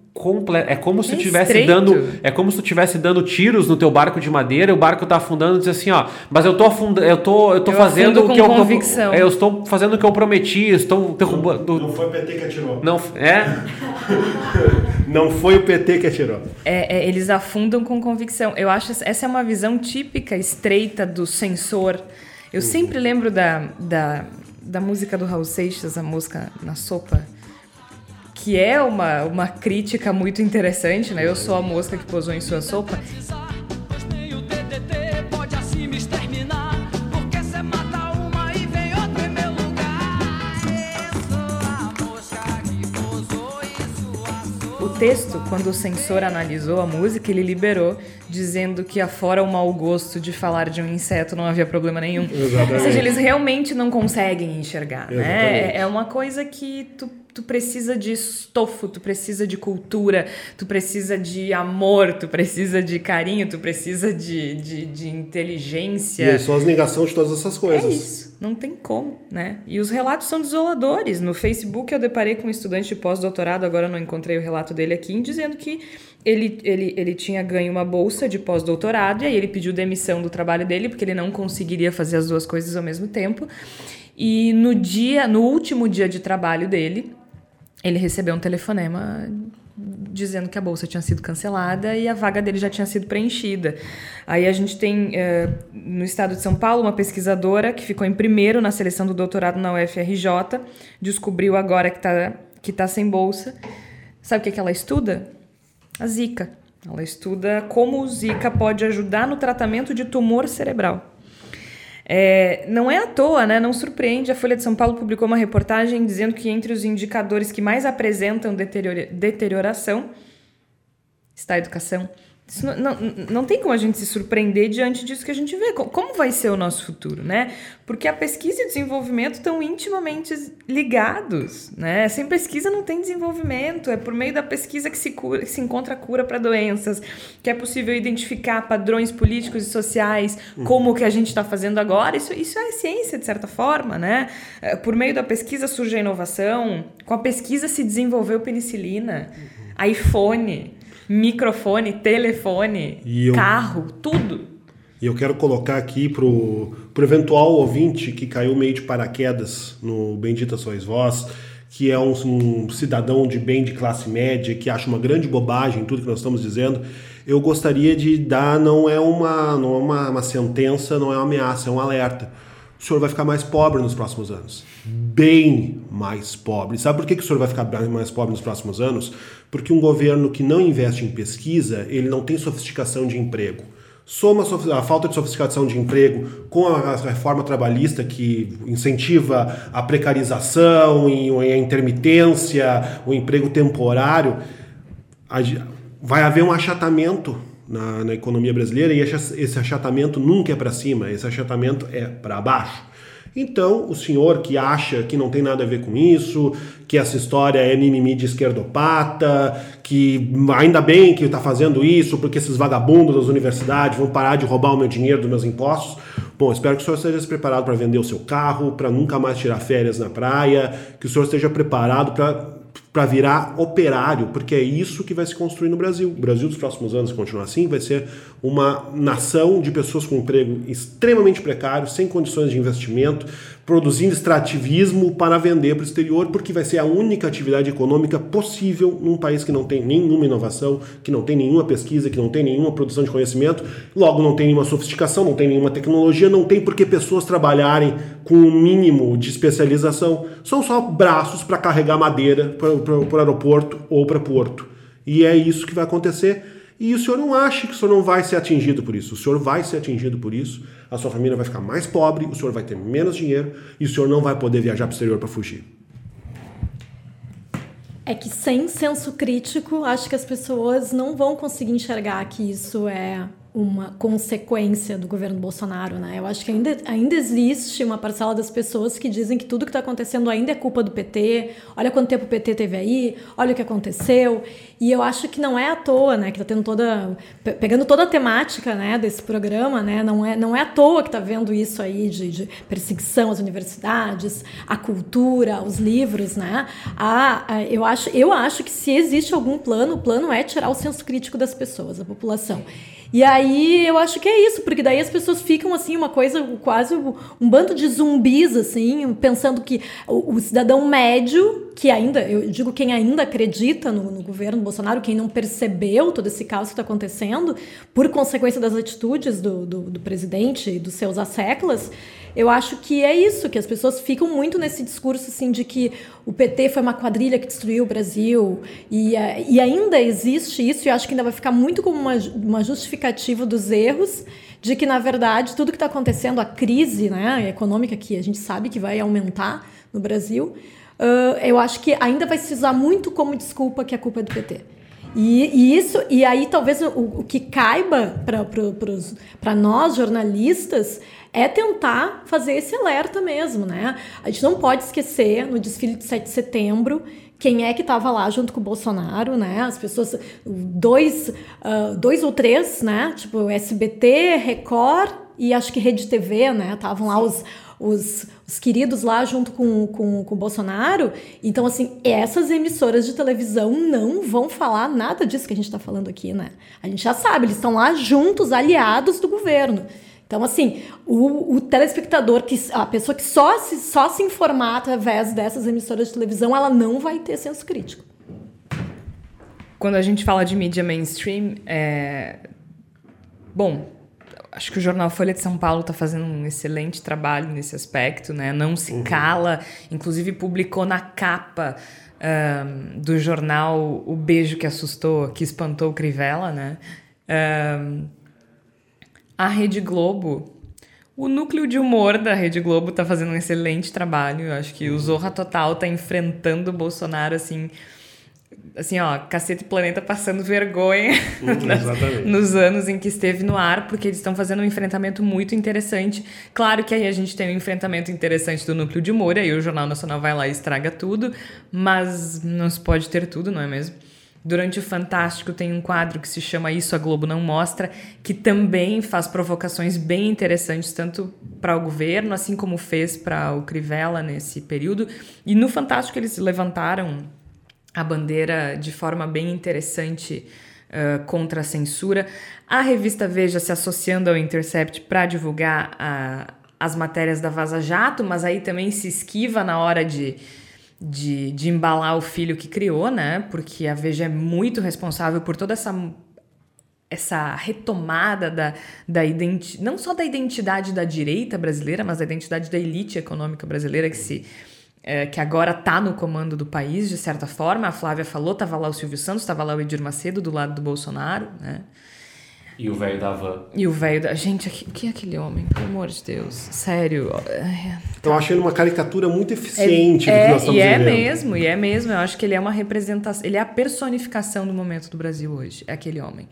É como se é tivesse dando, é como se tu estivesse dando tiros no teu barco de madeira, e o barco tá afundando e diz assim, ó, mas eu tô afundando, eu tô, eu tô eu fazendo o que eu convicção. eu estou fazendo o que eu prometi, estou derrubando. Não, não foi o PT que atirou. Não, é? não foi o PT que atirou. É, é, eles afundam com convicção. Eu acho essa é uma visão típica estreita do censor. Eu uhum. sempre lembro da, da, da música do Raul Seixas, a música Na Sopa que é uma, uma crítica muito interessante, né? Eu sou a mosca que posou em sua sopa. O texto, quando o censor analisou a música, ele liberou dizendo que afora o mau gosto de falar de um inseto não havia problema nenhum. Exatamente. Ou seja, eles realmente não conseguem enxergar, né? Exatamente. né? É uma coisa que tu tu precisa de estofo, tu precisa de cultura, tu precisa de amor, tu precisa de carinho, tu precisa de, de, de inteligência. E são as negações de todas essas coisas. É isso, não tem como, né? E os relatos são desoladores. No Facebook eu deparei com um estudante de pós-doutorado, agora não encontrei o relato dele aqui, dizendo que ele, ele, ele tinha ganho uma bolsa de pós-doutorado e aí ele pediu demissão do trabalho dele porque ele não conseguiria fazer as duas coisas ao mesmo tempo. E no dia, no último dia de trabalho dele, ele recebeu um telefonema dizendo que a bolsa tinha sido cancelada e a vaga dele já tinha sido preenchida. Aí a gente tem uh, no estado de São Paulo uma pesquisadora que ficou em primeiro na seleção do doutorado na UFRJ, descobriu agora que está que tá sem bolsa. Sabe o que, que ela estuda? A Zika. Ela estuda como o Zika pode ajudar no tratamento de tumor cerebral. É, não é à toa, né? não surpreende, a Folha de São Paulo publicou uma reportagem dizendo que entre os indicadores que mais apresentam deterioração está a educação. Isso não, não, não tem como a gente se surpreender diante disso que a gente vê. Como vai ser o nosso futuro, né? Porque a pesquisa e o desenvolvimento estão intimamente ligados, né? Sem pesquisa não tem desenvolvimento. É por meio da pesquisa que se, cura, que se encontra cura para doenças, que é possível identificar padrões políticos e sociais, uhum. como o que a gente está fazendo agora. Isso, isso é ciência, de certa forma, né? É, por meio da pesquisa surge a inovação. Com a pesquisa se desenvolveu penicilina, uhum. iPhone microfone, telefone, eu, carro, tudo. E eu quero colocar aqui pro, pro eventual ouvinte que caiu meio de paraquedas no Bendita Sois Vós, que é um, um, cidadão de bem de classe média, que acha uma grande bobagem tudo que nós estamos dizendo, eu gostaria de dar, não é uma, não é uma, uma sentença, não é uma ameaça, é um alerta. O senhor vai ficar mais pobre nos próximos anos. Bem mais pobre. Sabe por que, que o senhor vai ficar mais pobre nos próximos anos? Porque um governo que não investe em pesquisa, ele não tem sofisticação de emprego. Soma a falta de sofisticação de emprego com a reforma trabalhista que incentiva a precarização e a intermitência, o emprego temporário, vai haver um achatamento na, na economia brasileira e esse achatamento nunca é para cima, esse achatamento é para baixo. Então, o senhor que acha que não tem nada a ver com isso, que essa história é mimimi de esquerdopata, que ainda bem que está fazendo isso porque esses vagabundos das universidades vão parar de roubar o meu dinheiro dos meus impostos. Bom, espero que o senhor esteja preparado para vender o seu carro, para nunca mais tirar férias na praia, que o senhor esteja preparado para para virar operário, porque é isso que vai se construir no Brasil. O Brasil dos próximos anos, se continuar assim, vai ser uma nação de pessoas com emprego extremamente precário, sem condições de investimento, produzindo extrativismo para vender para o exterior, porque vai ser a única atividade econômica possível num país que não tem nenhuma inovação, que não tem nenhuma pesquisa, que não tem nenhuma produção de conhecimento, logo não tem nenhuma sofisticação, não tem nenhuma tecnologia, não tem por que pessoas trabalharem com o um mínimo de especialização. São só braços para carregar madeira para o aeroporto ou para porto. E é isso que vai acontecer E o senhor não acha que o senhor não vai ser atingido por isso. O senhor vai ser atingido por isso, a sua família vai ficar mais pobre, o senhor vai ter menos dinheiro e o senhor não vai poder viajar para o exterior para fugir. É que sem senso crítico, acho que as pessoas não vão conseguir enxergar que isso é uma consequência do governo Bolsonaro, né? Eu acho que ainda, ainda existe uma parcela das pessoas que dizem que tudo que está acontecendo ainda é culpa do PT. Olha quanto tempo o PT teve aí, olha o que aconteceu. E eu acho que não é à toa, né? Que está tendo toda. pegando toda a temática né, desse programa, né? Não é, não é à toa que está vendo isso aí de, de, perseguição às universidades, à cultura, aos livros, né? A, a, eu, acho, eu acho que se existe algum plano, o plano é tirar o senso crítico das pessoas, da população. E aí eu acho que é isso, porque daí as pessoas ficam assim, uma coisa, quase um bando de zumbis, assim, pensando que o, o cidadão médio, que ainda, eu digo quem ainda acredita no, no governo Bolsonaro, quem não percebeu todo esse caos que está acontecendo, por consequência das atitudes do, do, do presidente e dos seus asseclas, eu acho que é isso, que as pessoas ficam muito nesse discurso assim de que o PT foi uma quadrilha que destruiu o Brasil e, eh, e ainda existe isso e eu acho que ainda vai ficar muito como uma, uma justificativa dos erros de que na verdade tudo que está acontecendo, a crise né, econômica que a gente sabe que vai aumentar no Brasil, uh, eu acho que ainda vai se usar muito como desculpa que a culpa é do PT. E, e, isso, e aí talvez o, o que caiba para nós jornalistas é tentar fazer esse alerta mesmo, né? A gente não pode esquecer no desfile de 7 de setembro quem é que estava lá junto com o Bolsonaro, né? As pessoas, dois, uh, dois ou três, né? Tipo SBT, Record e acho que Rede TV, né? Estavam lá os, os, os, queridos lá junto com, com, com o Bolsonaro. Então, assim, essas emissoras de televisão não vão falar nada disso que a gente está falando aqui, né? A gente já sabe, eles estão lá juntos, aliados do governo. Então, assim, o, o, telespectador, que a pessoa que só se, só se informar através dessas emissoras de televisão, ela não vai ter senso crítico. Quando a gente fala de mídia mainstream, é... bom, acho que o jornal Folha de São Paulo está fazendo um excelente trabalho nesse aspecto, né? Não se uhum. cala, inclusive publicou na capa um, do jornal o beijo que assustou, que espantou o Crivella, né? Um, a Rede Globo, o núcleo de humor da Rede Globo tá fazendo um excelente trabalho. Eu acho que o Zorra Total tá enfrentando o Bolsonaro assim. Assim, ó, Cacete Planeta passando vergonha uhum, nos anos em que esteve no ar, porque eles estão fazendo um enfrentamento muito interessante. Claro que aí a gente tem um enfrentamento interessante do núcleo de humor, aí o Jornal Nacional vai lá e estraga tudo, mas não se pode ter tudo, não é mesmo? Durante o Fantástico tem um quadro que se chama Isso a Globo Não Mostra, que também faz provocações bem interessantes, tanto para o governo, assim como fez para o Crivella nesse período. E no Fantástico eles levantaram a bandeira de forma bem interessante uh, contra a censura. A revista Veja se associando ao Intercept para divulgar a, as matérias da Vaza Jato, mas aí também se esquiva na hora de de, de embalar o filho que criou, né? Porque a Veja é muito responsável por toda essa essa retomada da, da identi não só da identidade da direita brasileira, mas da identidade da elite econômica brasileira que se é, que agora está no comando do país, de certa forma. A Flávia falou, estava lá o Silvio Santos, estava lá o Edir Macedo do lado do Bolsonaro, né? E o velho da van. E o velho da. Gente, o que é aquele homem? Pelo amor de Deus. Sério. Eu acho ele uma caricatura muito eficiente é, do que nós estamos e é vivendo. E é mesmo, e é mesmo. Eu acho que ele é uma representação. Ele é a personificação do momento do Brasil hoje. É aquele homem.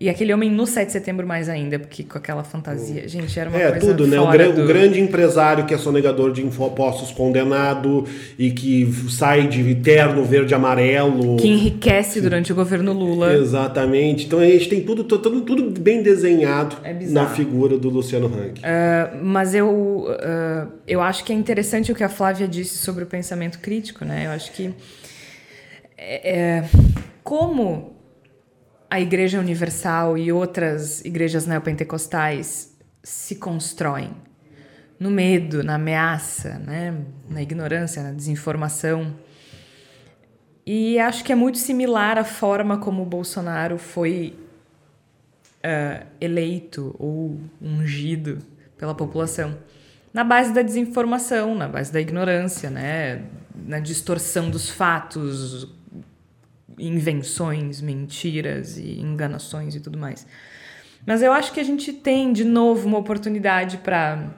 E aquele homem no 7 de setembro mais ainda, porque com aquela fantasia. Hum. Gente, era uma é, coisa. É, tudo, né? O, do... o, grande empresário que é sonegador de impostos condenado e que sai de terno verde amarelo. Que enriquece durante o governo Lula. Exatamente. Então a gente tem tudo, tudo, tudo bem desenhado é na figura do Luciano Huck. Uh, mas eu, uh, eu acho que é interessante o que a Flávia disse sobre o pensamento crítico, né? Eu acho que. É, é como a Igreja Universal e outras igrejas neopentecostais se constroem no medo, na ameaça, né? na ignorância, na desinformação. E acho que é muito similar a forma como o Bolsonaro foi uh, eleito ou ungido pela população. Na base da desinformação, na base da ignorância, né? na distorção dos fatos, invenções, mentiras e enganações e tudo mais. Mas eu acho que a gente tem de novo uma oportunidade para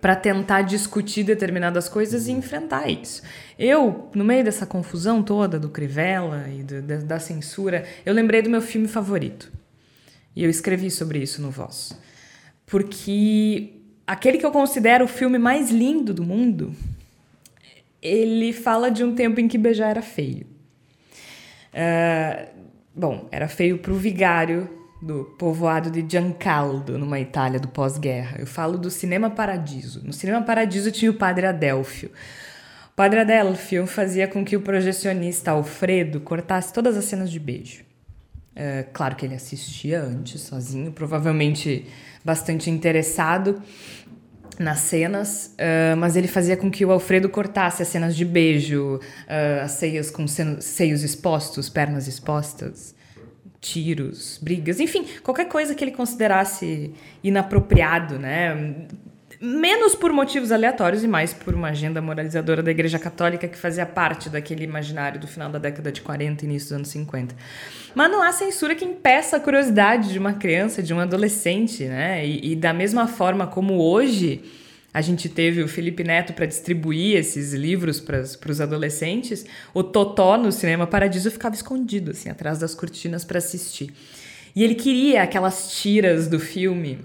para tentar discutir determinadas coisas e enfrentar isso. Eu, no meio dessa confusão toda do Crivella e do, da, da, censura, eu lembrei do meu filme favorito. E eu escrevi sobre isso no Voz. Porque aquele que eu considero o filme mais lindo do mundo, ele fala de um tempo em que beijar era feio. Uh, bom, era feio para o vigário do povoado de Giancaldo, numa Itália do pós-guerra. Eu falo do Cinema Paradiso. No Cinema Paradiso tinha o Padre Adelfio. O Padre Adelfio fazia com que o projecionista Alfredo cortasse todas as cenas de beijo. É, claro que ele assistia antes, sozinho, provavelmente bastante interessado nas cenas, uh, mas ele fazia com que o Alfredo cortasse as cenas de beijo, uh, as ceias com seios expostos, pernas expostas tiros, brigas, enfim, qualquer coisa que ele considerasse inapropriado, né? Menos por motivos aleatórios e mais por uma agenda moralizadora da Igreja Católica que fazia parte daquele imaginário do final da década de 40 e início dos anos 50. Mas não há censura que impeça a curiosidade de uma criança, de um adolescente, né? E, e da mesma forma como hoje a gente teve o Felipe Neto para distribuir esses livros para os adolescentes, o Totó no Cinema Paradiso ficava escondido, assim, atrás das cortinas para assistir. E ele queria aquelas tiras do filme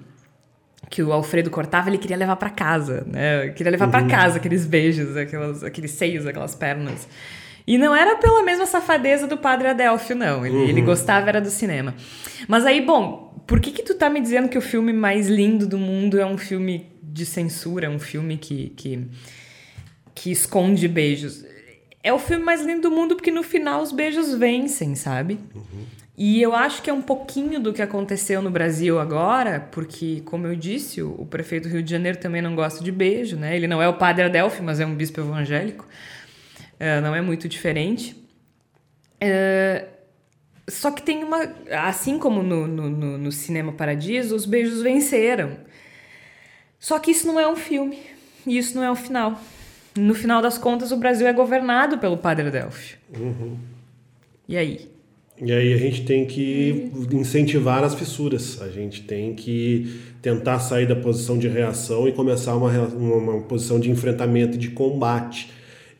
que o Alfredo cortava, ele queria levar para casa, né? Queria levar uhum. para casa aqueles beijos, aquelas, aqueles seios, aquelas pernas. E não era pela mesma safadeza do Padre Adelfio, não. Ele, uhum. ele gostava era do cinema. Mas aí, bom, por que que tu tá me dizendo que o filme mais lindo do mundo é um filme de censura, um filme que, que, que esconde beijos. É o filme mais lindo do mundo porque no final os beijos vencem, sabe? Uhum. E eu acho que é um pouquinho do que aconteceu no Brasil agora, porque, como eu disse, o, prefeito do Rio de Janeiro também não gosta de beijo, né? Ele não é o padre Adelphi, mas é um bispo evangélico. Uh, não é muito diferente. Uh, só que tem uma. Assim como no, no, no, no Cinema Paradiso, os beijos venceram. Só que isso não é um filme. E isso não é o final. No final das contas, o Brasil é governado pelo Padre Adelphi. Uhum. E aí? E aí a gente tem que incentivar as fissuras. A gente tem que tentar sair da posição de reação e começar uma, uma, posição de enfrentamento e de combate.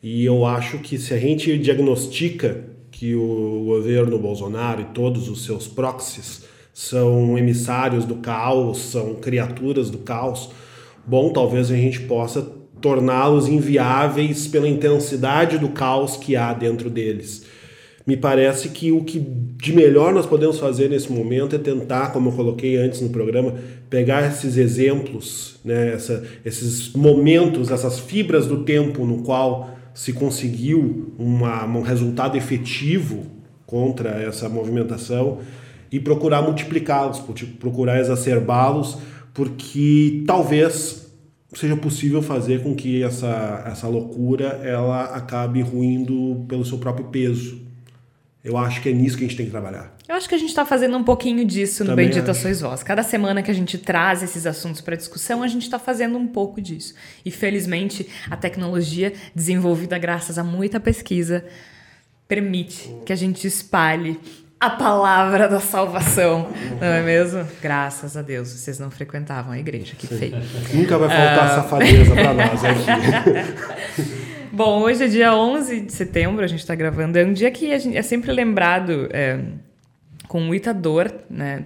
E eu acho que se a gente diagnostica que o governo Bolsonaro e todos os seus proxies são emissários do caos, são criaturas do caos, bom, talvez a gente possa torná-los inviáveis pela intensidade do caos que há dentro deles. Me parece que o que de melhor nós podemos fazer nesse momento é tentar, como eu coloquei antes no programa, pegar esses exemplos, né, essa, esses momentos, essas fibras do tempo no qual se conseguiu uma, um resultado efetivo contra essa movimentação e procurar multiplicá-los, procurar exacerbá-los porque talvez seja possível fazer com que essa, essa loucura ela acabe ruindo pelo seu próprio peso. Eu acho que é nisso que a gente tem que trabalhar. Eu acho que a gente está fazendo um pouquinho disso no Também Bendita acho. Sois Vós. Cada semana que a gente traz esses assuntos para discussão, a gente está fazendo um pouco disso. E felizmente a tecnologia, desenvolvida graças a muita pesquisa, permite que a gente espalhe a palavra da salvação, não é mesmo? Graças a Deus, vocês não frequentavam a igreja, que feio. Nunca vai faltar uh... safadeza para nós aqui. Bom, hoje é dia 11 de setembro, a gente está gravando. É um dia que é sempre lembrado é, com muita dor, né?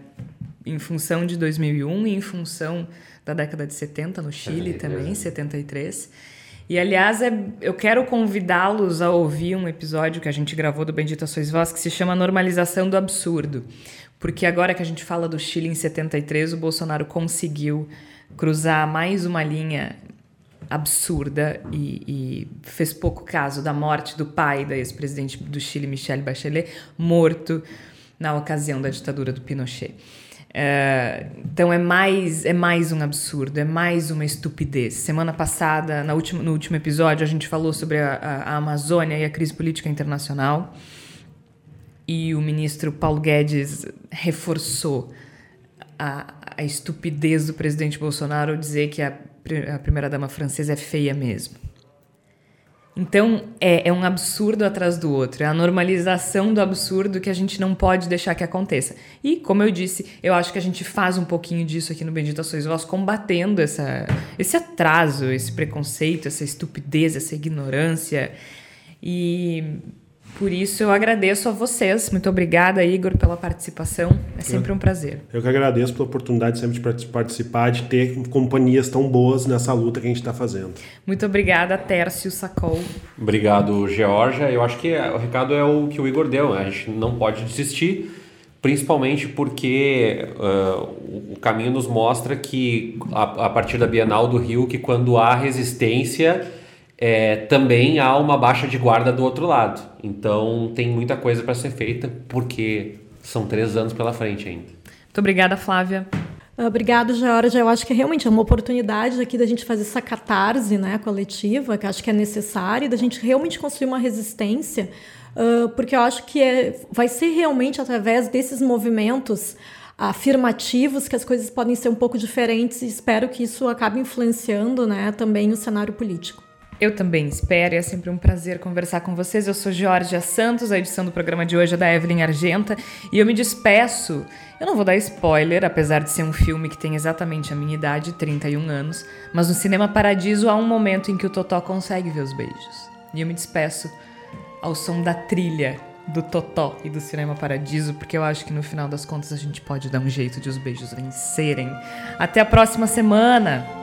Em função de 2001 e em função da década de 70 no Chile também, 73. E aliás, é, eu quero convidá-los a ouvir um episódio que a gente gravou do Bendita Sois Vós que se chama Normalização do Absurdo. Porque agora que a gente fala do Chile em 73, o Bolsonaro conseguiu cruzar mais uma linha absurda e, e fez pouco caso da morte do pai da ex-presidente do Chile, Michelle Bachelet, morto na ocasião da ditadura do Pinochet. É, então é mais é mais um absurdo, é mais uma estupidez. Semana passada, na última, no último episódio, a gente falou sobre a, a, a Amazônia e a crise política internacional. E o ministro Paulo Guedes reforçou a, a estupidez do presidente Bolsonaro dizer que a, a primeira-dama francesa é feia mesmo. Então, é, é, um absurdo atrás do outro, é a normalização do absurdo que a gente não pode deixar que aconteça. E, como eu disse, eu acho que a gente faz um pouquinho disso aqui no Bendito Sois Vós, combatendo essa, esse atraso, esse preconceito, essa estupidez, essa ignorância. E por isso eu agradeço a vocês. Muito obrigada, Igor, pela participação. É sempre um prazer. Eu que agradeço pela oportunidade sempre de participar, de ter companhias tão boas nessa luta que a gente está fazendo. Muito obrigada, Tércio Sacol. Obrigado, Georgia. Eu acho que o recado é o que o Igor deu. Né? A gente não pode desistir, principalmente porque uh, o caminho nos mostra que, a, a partir da Bienal do Rio, que quando há resistência é, também há uma baixa de guarda do outro lado. Então tem muita coisa para ser feita, porque são três anos pela frente ainda. Muito obrigada, Flávia. Obrigada, Georgia. Eu acho que realmente é uma oportunidade aqui da gente fazer essa catarse né, coletiva, que acho que é necessária, da gente realmente construir uma resistência, uh, porque eu acho que é, vai ser realmente através desses movimentos afirmativos que as coisas podem ser um pouco diferentes e espero que isso acabe influenciando né, também o cenário político. Eu também espero é sempre um prazer conversar com vocês. Eu sou Georgia Santos, a edição do programa de hoje é da Evelyn Argenta e eu me despeço. Eu não vou dar spoiler, apesar de ser um filme que tem exatamente a minha idade, 31 anos, mas no Cinema Paradiso há um momento em que o Totó consegue ver os beijos. E eu me despeço ao som da trilha do Totó e do Cinema Paradiso, porque eu acho que no final das contas a gente pode dar um jeito de os beijos vencerem. Até a próxima semana!